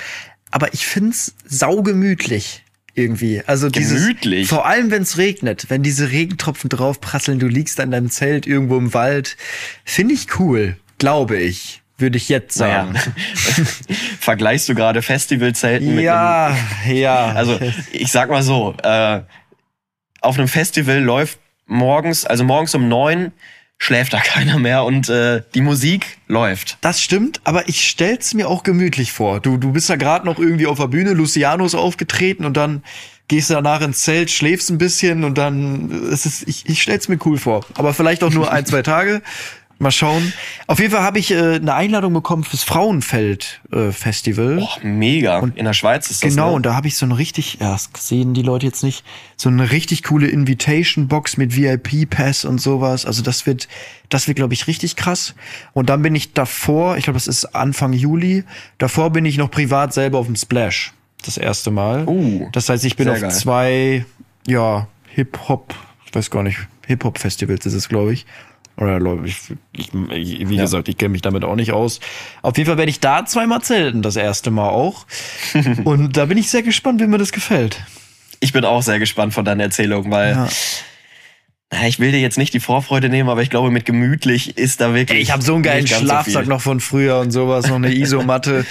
aber ich find's saugemütlich irgendwie. Also dieses, Gemütlich? vor allem wenn es regnet, wenn diese Regentropfen draufprasseln, du liegst an deinem Zelt irgendwo im Wald, finde ich cool, glaube ich, würde ich jetzt Naja. sagen. Vergleichst du gerade Festivalzelten mit Ja, ja. Also, ich sag mal so, äh, auf einem Festival läuft morgens, also morgens um neun schläft da keiner mehr und äh, die Musik läuft. Das stimmt, aber ich stell's mir auch gemütlich vor. Du, du bist ja gerade noch irgendwie auf der Bühne, Luciano ist aufgetreten und dann gehst du danach ins Zelt, schläfst ein bisschen und dann es ist ich, ich stell's mir cool vor. Aber vielleicht auch nur ein, zwei Tage. Mal schauen. Auf jeden Fall habe ich äh, eine Einladung bekommen fürs Frauenfeld äh, Festival. Boah, mega. in der Schweiz ist das. Genau, ne? und da habe ich so eine richtig, ja, das sehen die Leute jetzt nicht, so eine richtig coole Invitation-Box mit VIP-Pass und sowas. Also das wird, das wird, glaube ich, richtig krass. Und dann bin ich davor, ich glaube, das ist Anfang Juli, davor bin ich noch privat selber auf dem Splash. Das erste Mal. Uh, das heißt, ich bin auf geil. zwei, ja, Hip-Hop, ich weiß gar nicht, Hip-Hop-Festivals ist es, glaube ich. Oder ich, ich, ich, wie Ja. gesagt, ich kenne mich damit auch nicht aus. Auf jeden Fall werde ich da zweimal zelten, das erste Mal auch. Und da bin ich sehr gespannt, wie mir das gefällt. Ich bin auch sehr gespannt von deiner Erzählung, weil Ja. Ich will dir jetzt nicht die Vorfreude nehmen, aber ich glaube, mit gemütlich ist da wirklich. Ey, ich habe so einen geilen so Schlafsack viel. noch von früher und sowas, noch eine Isomatte.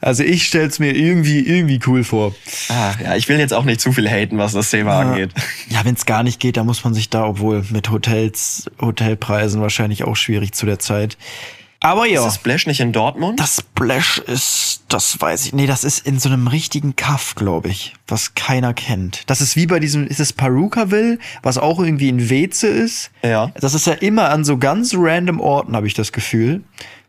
Also ich stell's mir irgendwie irgendwie cool vor. Ah, ja, ich will jetzt auch nicht zu viel haten, was das Thema angeht. Ja, wenn es gar nicht geht, dann muss man sich da, obwohl mit Hotels, Hotelpreisen wahrscheinlich auch schwierig zu der Zeit. Aber ja. Ist das Splash nicht in Dortmund? Das Splash ist, das weiß ich. Nee, das ist in so einem richtigen Kaff, glaube ich, was keiner kennt. Das ist wie bei diesem, ist es Perukaville, was auch irgendwie in Weze ist. Ja. Das ist ja immer an so ganz random Orten, habe ich das Gefühl,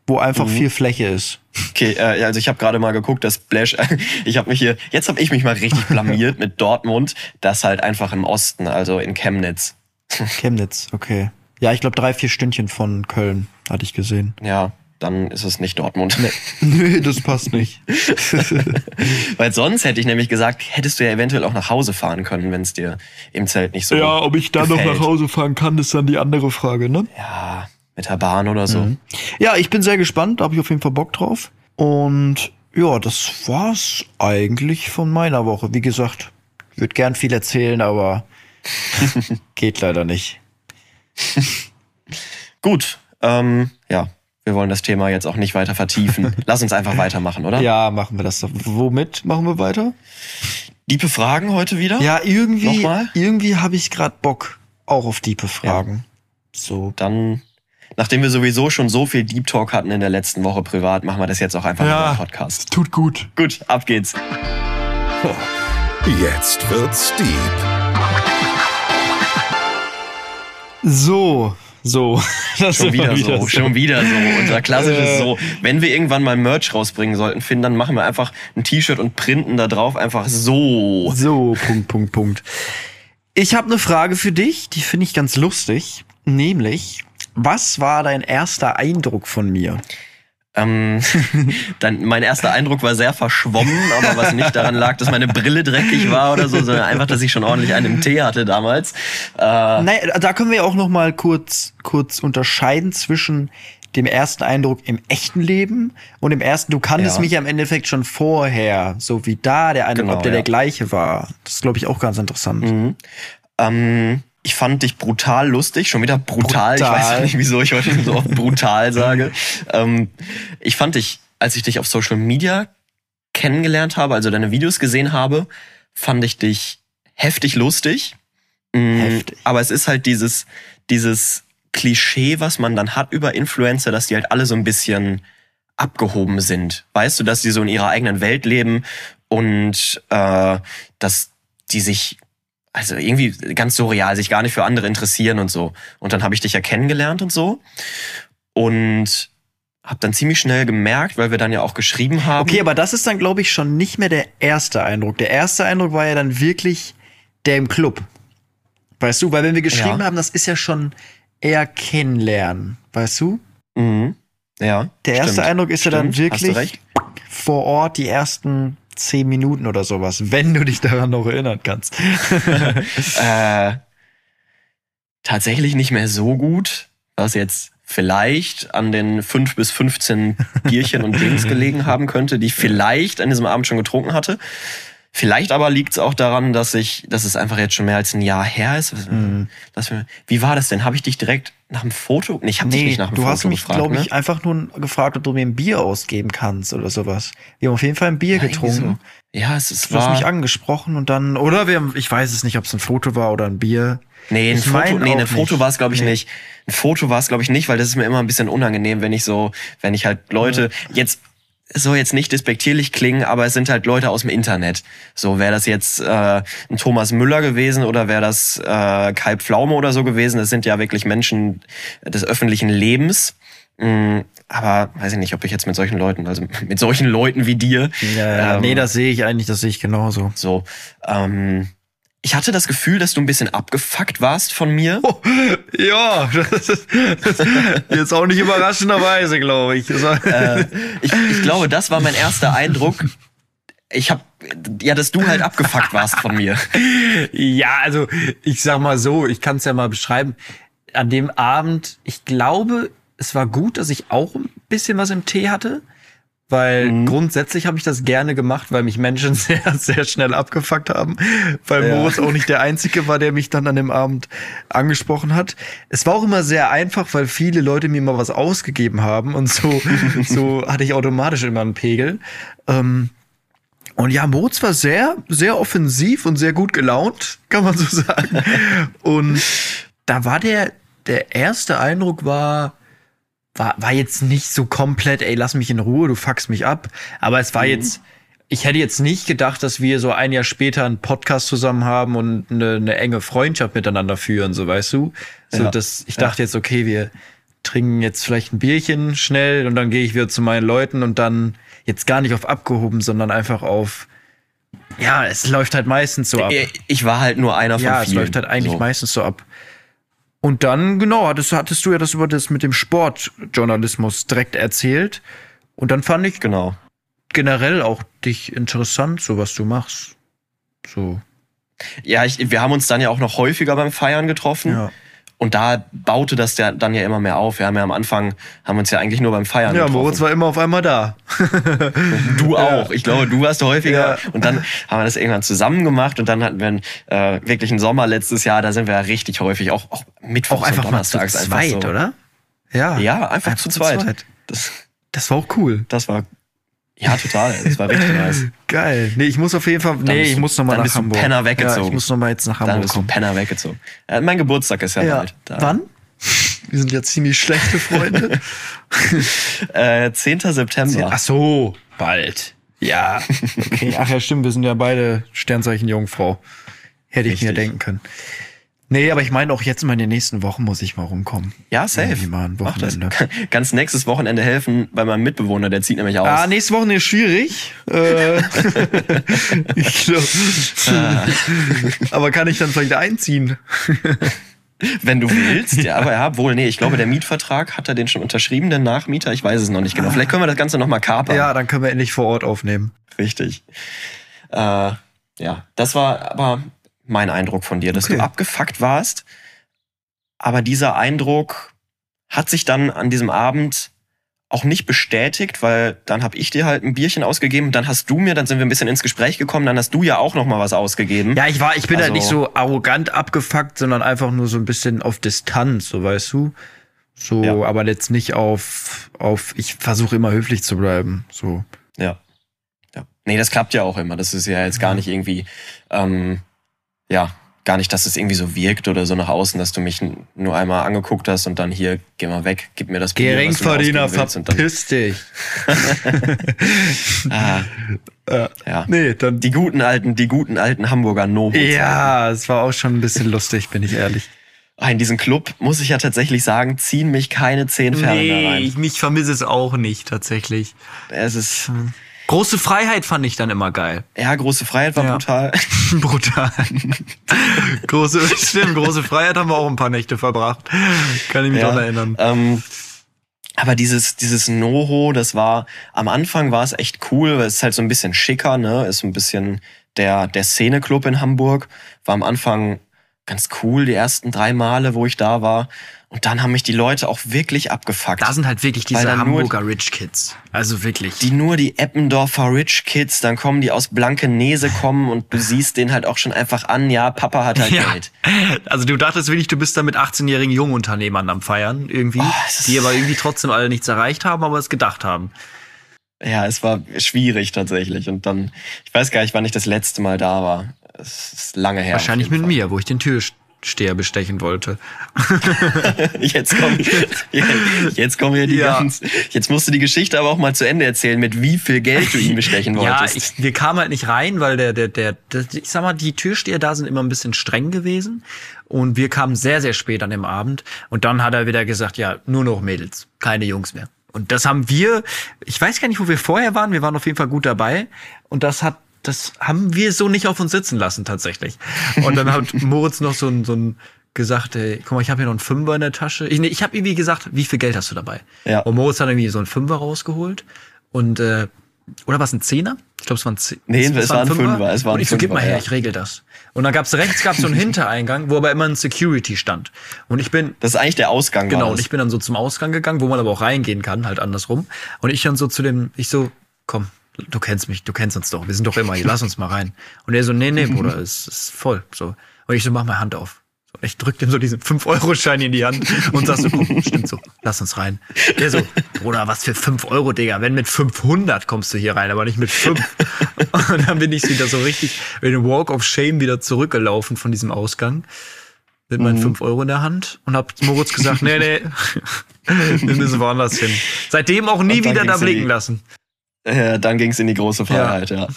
wo einfach viel Fläche ist. Okay, äh, also ich habe gerade mal geguckt, das Splash, ich habe mich hier, jetzt habe ich mich mal richtig blamiert mit Dortmund, das halt einfach im Osten, also in Chemnitz. Chemnitz, okay. Ja, ich glaube drei, vier Stündchen von Köln hatte ich gesehen. Ja, dann ist es nicht Dortmund. Nö, das passt nicht. Weil sonst hätte ich nämlich gesagt, hättest du ja eventuell auch nach Hause fahren können, wenn es dir im Zelt nicht so ja, ob ich dann noch nach Hause fahren kann, ist dann die andere Frage, ne? Ja, mit der Bahn oder so. Ja, ich bin sehr gespannt, da habe ich auf jeden Fall Bock drauf. Und ja, das war's eigentlich von meiner Woche. Wie gesagt, ich würde gern viel erzählen, aber geht leider nicht. Gut, ähm, ja, wir wollen das Thema jetzt auch nicht weiter vertiefen. Lass uns einfach weitermachen, oder? Ja, machen wir das doch. Womit machen wir weiter? Diepe Fragen heute wieder? Ja, irgendwie, Nochmal? irgendwie habe ich gerade Bock auch auf diepe Fragen. So. Dann, nachdem wir sowieso schon so viel Deep Talk hatten in der letzten Woche privat, machen wir das jetzt auch einfach Ja. im Podcast. Tut gut. Gut, ab geht's. Jetzt wird's deep. So, so. Das Schon ist wieder, immer so, schon wieder so. Unser klassisches so. Wenn wir irgendwann mal Merch rausbringen sollten, Finn, dann machen wir einfach ein T-Shirt und printen da drauf einfach so. So, Punkt, Punkt, Punkt. Ich habe eine Frage für dich, die finde ich ganz lustig. Nämlich, was war dein erster Eindruck von mir? Ähm, dann, mein erster Eindruck war sehr verschwommen, aber was nicht daran lag, dass meine Brille dreckig war oder so, sondern einfach, dass ich schon ordentlich einen im Tee hatte damals. Äh, Naja, da können wir auch noch mal kurz, kurz unterscheiden zwischen dem ersten Eindruck im echten Leben und dem ersten, du kanntest Ja. mich ja im Endeffekt schon vorher, so wie da der Eindruck, Genau, ob der ja. der gleiche war. Das ist, glaube ich, auch ganz interessant. Ähm, ich fand dich brutal lustig, schon wieder brutal. Ich Brutal. weiß auch nicht, wieso ich heute so oft brutal sage. Ähm, ich fand dich, als ich dich auf Social Media kennengelernt habe, also deine Videos gesehen habe, fand ich dich heftig lustig. Mm, Heftig. Aber es ist halt dieses, dieses Klischee, was man dann hat über Influencer, dass die halt alle so ein bisschen abgehoben sind. Weißt du, dass die so in ihrer eigenen Welt leben und äh, dass die sich also irgendwie ganz surreal, sich gar nicht für andere interessieren und so. Und dann habe ich dich ja kennengelernt und so. Und habe dann ziemlich schnell gemerkt, weil wir dann ja auch geschrieben haben. Okay, aber das ist dann, glaube ich, schon nicht mehr der erste Eindruck. Der erste Eindruck war ja dann wirklich der im Club. Weißt du, weil wenn wir geschrieben Ja. haben, das ist ja schon eher kennenlernen. Weißt du? Mhm. Ja. Der erste stimmt. Eindruck ist ja dann wirklich vor Ort die ersten zehn Minuten oder sowas, wenn du dich daran noch erinnern kannst. Äh, tatsächlich nicht mehr so gut, was jetzt vielleicht an den fünf bis 15 Bierchen und Drinks gelegen haben könnte, die ich vielleicht an diesem Abend schon getrunken hatte. Vielleicht aber liegt es auch daran, dass ich, dass es einfach jetzt schon mehr als ein Jahr her ist. Dass wir, wie war das denn? Habe ich dich direkt nach dem Foto? Nee, ich habe dich nicht nach dem du Foto hast mich, gefragt. glaube ne? ich, einfach nur gefragt, ob du mir ein Bier ausgeben kannst oder sowas. Wir haben auf jeden Fall ein Bier Ja, getrunken. So. Ja, es, es Du hast war. mich angesprochen und dann, oder wir haben, ich weiß es nicht, ob es ein Foto war oder ein Bier. Nee, ein Ich Foto, nee, ein Foto war es, glaube ich, Nee. nicht. Ein Foto war es, glaube ich, nicht, weil das ist mir immer ein bisschen unangenehm, wenn ich so, wenn ich halt Leute, jetzt es soll jetzt nicht despektierlich klingen, aber es sind halt Leute aus dem Internet. So wäre das jetzt äh, ein Thomas Müller gewesen oder wäre das äh, Kai Pflaume oder so gewesen. Das sind ja wirklich Menschen des öffentlichen Lebens. Mm, aber weiß ich nicht, ob ich jetzt mit solchen Leuten, also mit solchen Leuten wie dir, Ja, ähm, nee, das sehe ich eigentlich, das sehe ich genauso. so. Ähm, ich hatte das Gefühl, dass du ein bisschen abgefuckt warst von mir. Oh, ja, das ist, jetzt auch nicht überraschenderweise, glaube ich. Äh, ich, ich glaube, das war mein erster Eindruck. Ich habe ja, dass du halt abgefuckt warst von mir. Ja, also ich sag mal so, ich kann es ja mal beschreiben. An dem Abend, ich glaube, es war gut, dass ich auch ein bisschen was im Tee hatte, weil grundsätzlich habe ich das gerne gemacht, weil mich Menschen sehr, sehr schnell abgefuckt haben, weil Ja. Moritz auch nicht der Einzige war, der mich dann an dem Abend angesprochen hat. Es war auch immer sehr einfach, weil viele Leute mir mal was ausgegeben haben und so, so hatte ich automatisch immer einen Pegel. Ähm, und ja, Moritz war sehr, sehr offensiv und sehr gut gelaunt, kann man so sagen. und da war der, der erste Eindruck war, war, war jetzt nicht so komplett, ey, lass mich in Ruhe, du fuckst mich ab. Aber es war jetzt, ich hätte jetzt nicht gedacht, dass wir so ein Jahr später einen Podcast zusammen haben und eine, eine enge Freundschaft miteinander führen, so weißt du. So, Ja. dass ich dachte jetzt, okay, wir trinken jetzt vielleicht ein Bierchen schnell und dann gehe ich wieder zu meinen Leuten und dann jetzt gar nicht auf abgehoben, sondern einfach auf, ja, es läuft halt meistens so ab. Ich war halt nur einer von Ja, es vielen. läuft halt eigentlich so. meistens so ab. Und dann, genau, hattest, hattest du ja das über das mit dem Sportjournalismus direkt erzählt. Und dann fand ich Genau. generell auch dich interessant, so was du machst. So. Ja, ich, wir haben uns dann ja auch noch häufiger beim Feiern getroffen. Ja. Und da baute das ja dann ja immer mehr auf. Wir haben ja am Anfang, haben uns ja eigentlich nur beim Feiern Ja, getroffen. Moritz war immer auf einmal da. Du auch. Ich glaube, du warst häufiger. Ja. Und dann haben wir das irgendwann zusammen gemacht. Und dann hatten wir einen, äh, wirklich einen Sommer letztes Jahr. Da sind wir ja richtig häufig, auch, auch Mittwochs Auch einfach und mal zu Donnerstags zweit, einfach so. oder? Ja. Ja, einfach, zu, zweit. Das, Das war auch cool. das war, ja, total. Das war richtig nice. Geil. Nee, ich muss auf jeden Fall, nee, bist ich du- muss noch mal dann nach bist du Hamburg. Penner weggezogen. Ja, ich muss noch mal jetzt nach Dann Hamburg bist du. Penner weggezogen. Äh, mein Geburtstag ist ja, Ja. bald. Da. Wann? Wir sind ja ziemlich schlechte Freunde. Äh, 10. September. Ach so, bald. Ja. Okay. Ach ja, stimmt. Wir sind ja beide Sternzeichen Jungfrau. Hätte ich mir Richtig. denken können. Nee, aber ich meine auch jetzt mal in den nächsten Wochen muss ich mal rumkommen. Ja, safe. Irgendwie mal ein Mach das. Wochenende. Ganz nächstes Wochenende helfen bei meinem Mitbewohner, der zieht nämlich aus. Ah, nächste Woche ist schwierig. Äh, ich glaub, aber kann ich dann vielleicht einziehen? Wenn du willst, ja, aber ja, wohl, nee, ich glaube, der Mietvertrag, hat er den schon unterschrieben, der Nachmieter? Ich weiß es noch nicht genau. Vielleicht können wir das Ganze nochmal kapern. Ja, dann können wir endlich vor Ort aufnehmen. Richtig. Äh, ja, das war aber mein Eindruck von dir, dass Okay. du abgefuckt warst. Aber dieser Eindruck hat sich dann an diesem Abend auch nicht bestätigt, weil dann habe ich dir halt ein Bierchen ausgegeben, dann hast du mir, dann sind wir ein bisschen ins Gespräch gekommen, dann hast du ja auch noch mal was ausgegeben. Ja, ich war, ich bin halt Also- nicht so arrogant abgefuckt, sondern einfach nur so ein bisschen auf Distanz, so weißt du. So, Ja. aber jetzt nicht auf, auf, ich versuche immer höflich zu bleiben. So. Ja. ja. Nee, das klappt ja auch immer. Das ist ja jetzt gar nicht irgendwie, ähm, ja, gar nicht, dass es irgendwie so wirkt oder so nach außen, dass du mich nur einmal angeguckt hast und dann hier, geh mal weg, gib mir das Bier, Geringverdiener, verpiss dich. ah, Äh, ja. nee, dann. Die guten alten, die guten alten Hamburger Novo. Ja, es war auch schon ein bisschen lustig, bin ich ehrlich. In diesen Club, muss ich ja tatsächlich sagen, ziehen mich keine zehn Pferde da rein. mich vermisse es auch nicht, tatsächlich. Es ist, Große Freiheit fand ich dann immer geil. ja, große Freiheit war Ja. brutal. Brutal. große, stimmt, große Freiheit haben wir auch ein paar Nächte verbracht. Kann ich mich Ja. dran erinnern. Ähm, aber dieses, dieses Noho, das war, am Anfang war es echt cool, weil es ist halt so ein bisschen schicker, ne? Ist so ein bisschen der, der Szeneclub in Hamburg. War am Anfang ganz cool, die ersten drei Male, wo ich da war. Und dann haben mich die Leute auch wirklich abgefuckt. Da sind halt wirklich diese nur Hamburger Rich Kids. Also wirklich. die nur die Eppendorfer Rich Kids, dann kommen die aus Blankenese kommen und du siehst den halt auch schon einfach an, ja, Papa hat halt ja. Geld. Also du dachtest wirklich, du bist da mit 18-jährigen Jungunternehmern am Feiern irgendwie, Oh, die aber irgendwie trotzdem alle nichts erreicht haben, aber es gedacht haben. Ja, es war schwierig tatsächlich. Und dann, ich weiß gar nicht, wann ich das letzte Mal da war. Es ist lange her. Wahrscheinlich mit jeden mir, wo ich den Türsteher bestechen wollte. Jetzt kommen, jetzt kommen hier die Ja. ganz, jetzt musst du die Geschichte aber auch mal zu Ende erzählen, mit wie viel Geld du ihn bestechen Ja, wolltest. ich, wir kamen halt nicht rein, weil der, der, der, der, ich sag mal, die Türsteher da sind immer ein bisschen streng gewesen. Und wir kamen sehr, sehr spät an dem Abend. Und dann hat er wieder gesagt, ja, nur noch Mädels, keine Jungs mehr. Und das haben wir, ich weiß gar nicht, wo wir vorher waren, wir waren auf jeden Fall gut dabei. Und das hat, das haben wir so nicht auf uns sitzen lassen, tatsächlich. Und dann hat Moritz noch so ein, so ein gesagt, ey, guck mal, ich habe hier noch einen Fünfer in der Tasche. Ich, nee, ich habe irgendwie gesagt, wie viel Geld hast du dabei? Ja. Und Moritz hat irgendwie so einen Fünfer rausgeholt. Und, äh, oder war es ein Zehner? Ich glaube, es war ein Zehner. Nee, es war ein Fünfer, es war Und ich so, gib Fünfer, mal her, ja. ich regel das. Und dann gab's rechts gab's so einen Hintereingang, wo aber immer ein Security stand. Und ich bin, Das ist eigentlich der Ausgang. genau, und ich bin dann so zum Ausgang gegangen, wo man aber auch reingehen kann, halt andersrum. Und ich dann so zu dem, ich so, komm, du kennst mich, du kennst uns doch, wir sind doch immer hier, lass uns mal rein. Und er so, nee, nee, Bruder, es ist voll. So. Und ich so, mach mal Hand auf. So, ich drück dem so diesen 5-Euro-Schein in die Hand und sag so, komm, stimmt so, lass uns rein. Der so, Bruder, was für 5 Euro, Digga, wenn mit 500 kommst du hier rein, aber nicht mit 5. Und dann bin ich wieder so richtig mit dem Walk of Shame wieder zurückgelaufen von diesem Ausgang mit meinen 5 Euro in der Hand und hab Moritz gesagt, nee, nee, wir müssen woanders hin. Seitdem auch nie Und wieder da in blicken lassen. Äh, dann ging es in die große Freiheit, ja.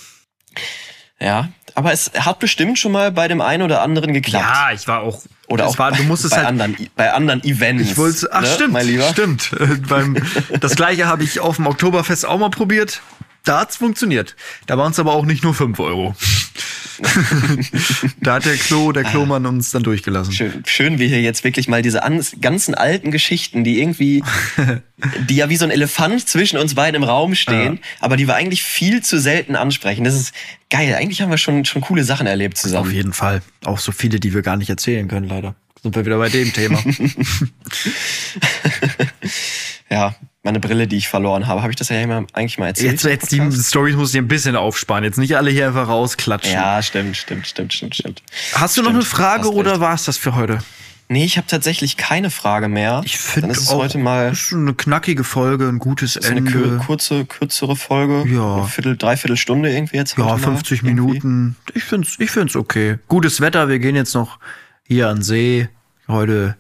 ja. aber es hat bestimmt schon mal bei dem einen oder anderen geklappt. Ja, ich war auch. Oder auch war, musstest bei, halt. anderen, bei anderen Events. Ich wollte, ach ne, stimmt, mein Lieber. stimmt. Äh, Beim, das gleiche habe ich auf dem Oktoberfest auch mal probiert. Da hat's funktioniert. Da waren es aber auch nicht nur 5 Euro. da hat der Klo, der Klomann uns dann durchgelassen. Schön, schön, wie hier jetzt wirklich mal diese an, ganzen alten Geschichten, die irgendwie, die ja wie so ein Elefant zwischen uns beiden im Raum stehen, aber die wir eigentlich viel zu selten ansprechen. Das ist geil. Eigentlich haben wir schon, schon coole Sachen erlebt zusammen. Auf jeden Fall. Auch so viele, die wir gar nicht erzählen können, leider. Sind wir wieder bei dem Thema. ja, meine Brille, die ich verloren habe. Habe ich das ja immer, eigentlich mal erzählt? Jetzt, jetzt die Stories muss ich ein bisschen aufsparen. Jetzt nicht alle hier einfach rausklatschen. Ja, stimmt, stimmt, stimmt, stimmt, stimmt. Hast du noch Stimmt, eine Frage oder war es das für heute? Nee, ich habe tatsächlich keine Frage mehr. Ich finde ist es auch, heute mal das ist eine knackige Folge, ein gutes eine Ende. kür kurze, kürzere Folge. Ja. Eine Viertel, dreiviertel Stunde irgendwie jetzt. ja, heute mal 50 irgendwie. Minuten. Ich find's, ich find's okay. Gutes Wetter, wir gehen jetzt noch hier an See. Heute,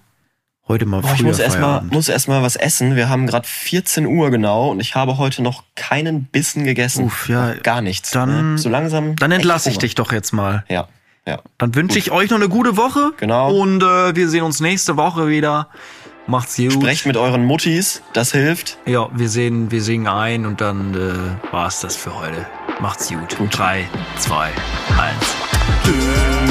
heute mal Boah, ich muss erstmal muss erst mal was essen. Wir haben gerade 14 Uhr genau und ich habe heute noch keinen Bissen gegessen. Uff, ja. Gar nichts. Dann- ne? so langsam. Dann entlasse ich dich doch jetzt mal. Ja, ja. Dann wünsche ich euch noch eine gute Woche. Genau. Und äh, wir sehen uns nächste Woche wieder. Macht's gut. Sprecht mit euren Muttis, das hilft. Ja, wir sehen, wir singen ein und dann äh, war's das für heute. Macht's gut. Gut. Drei, zwei, eins. Du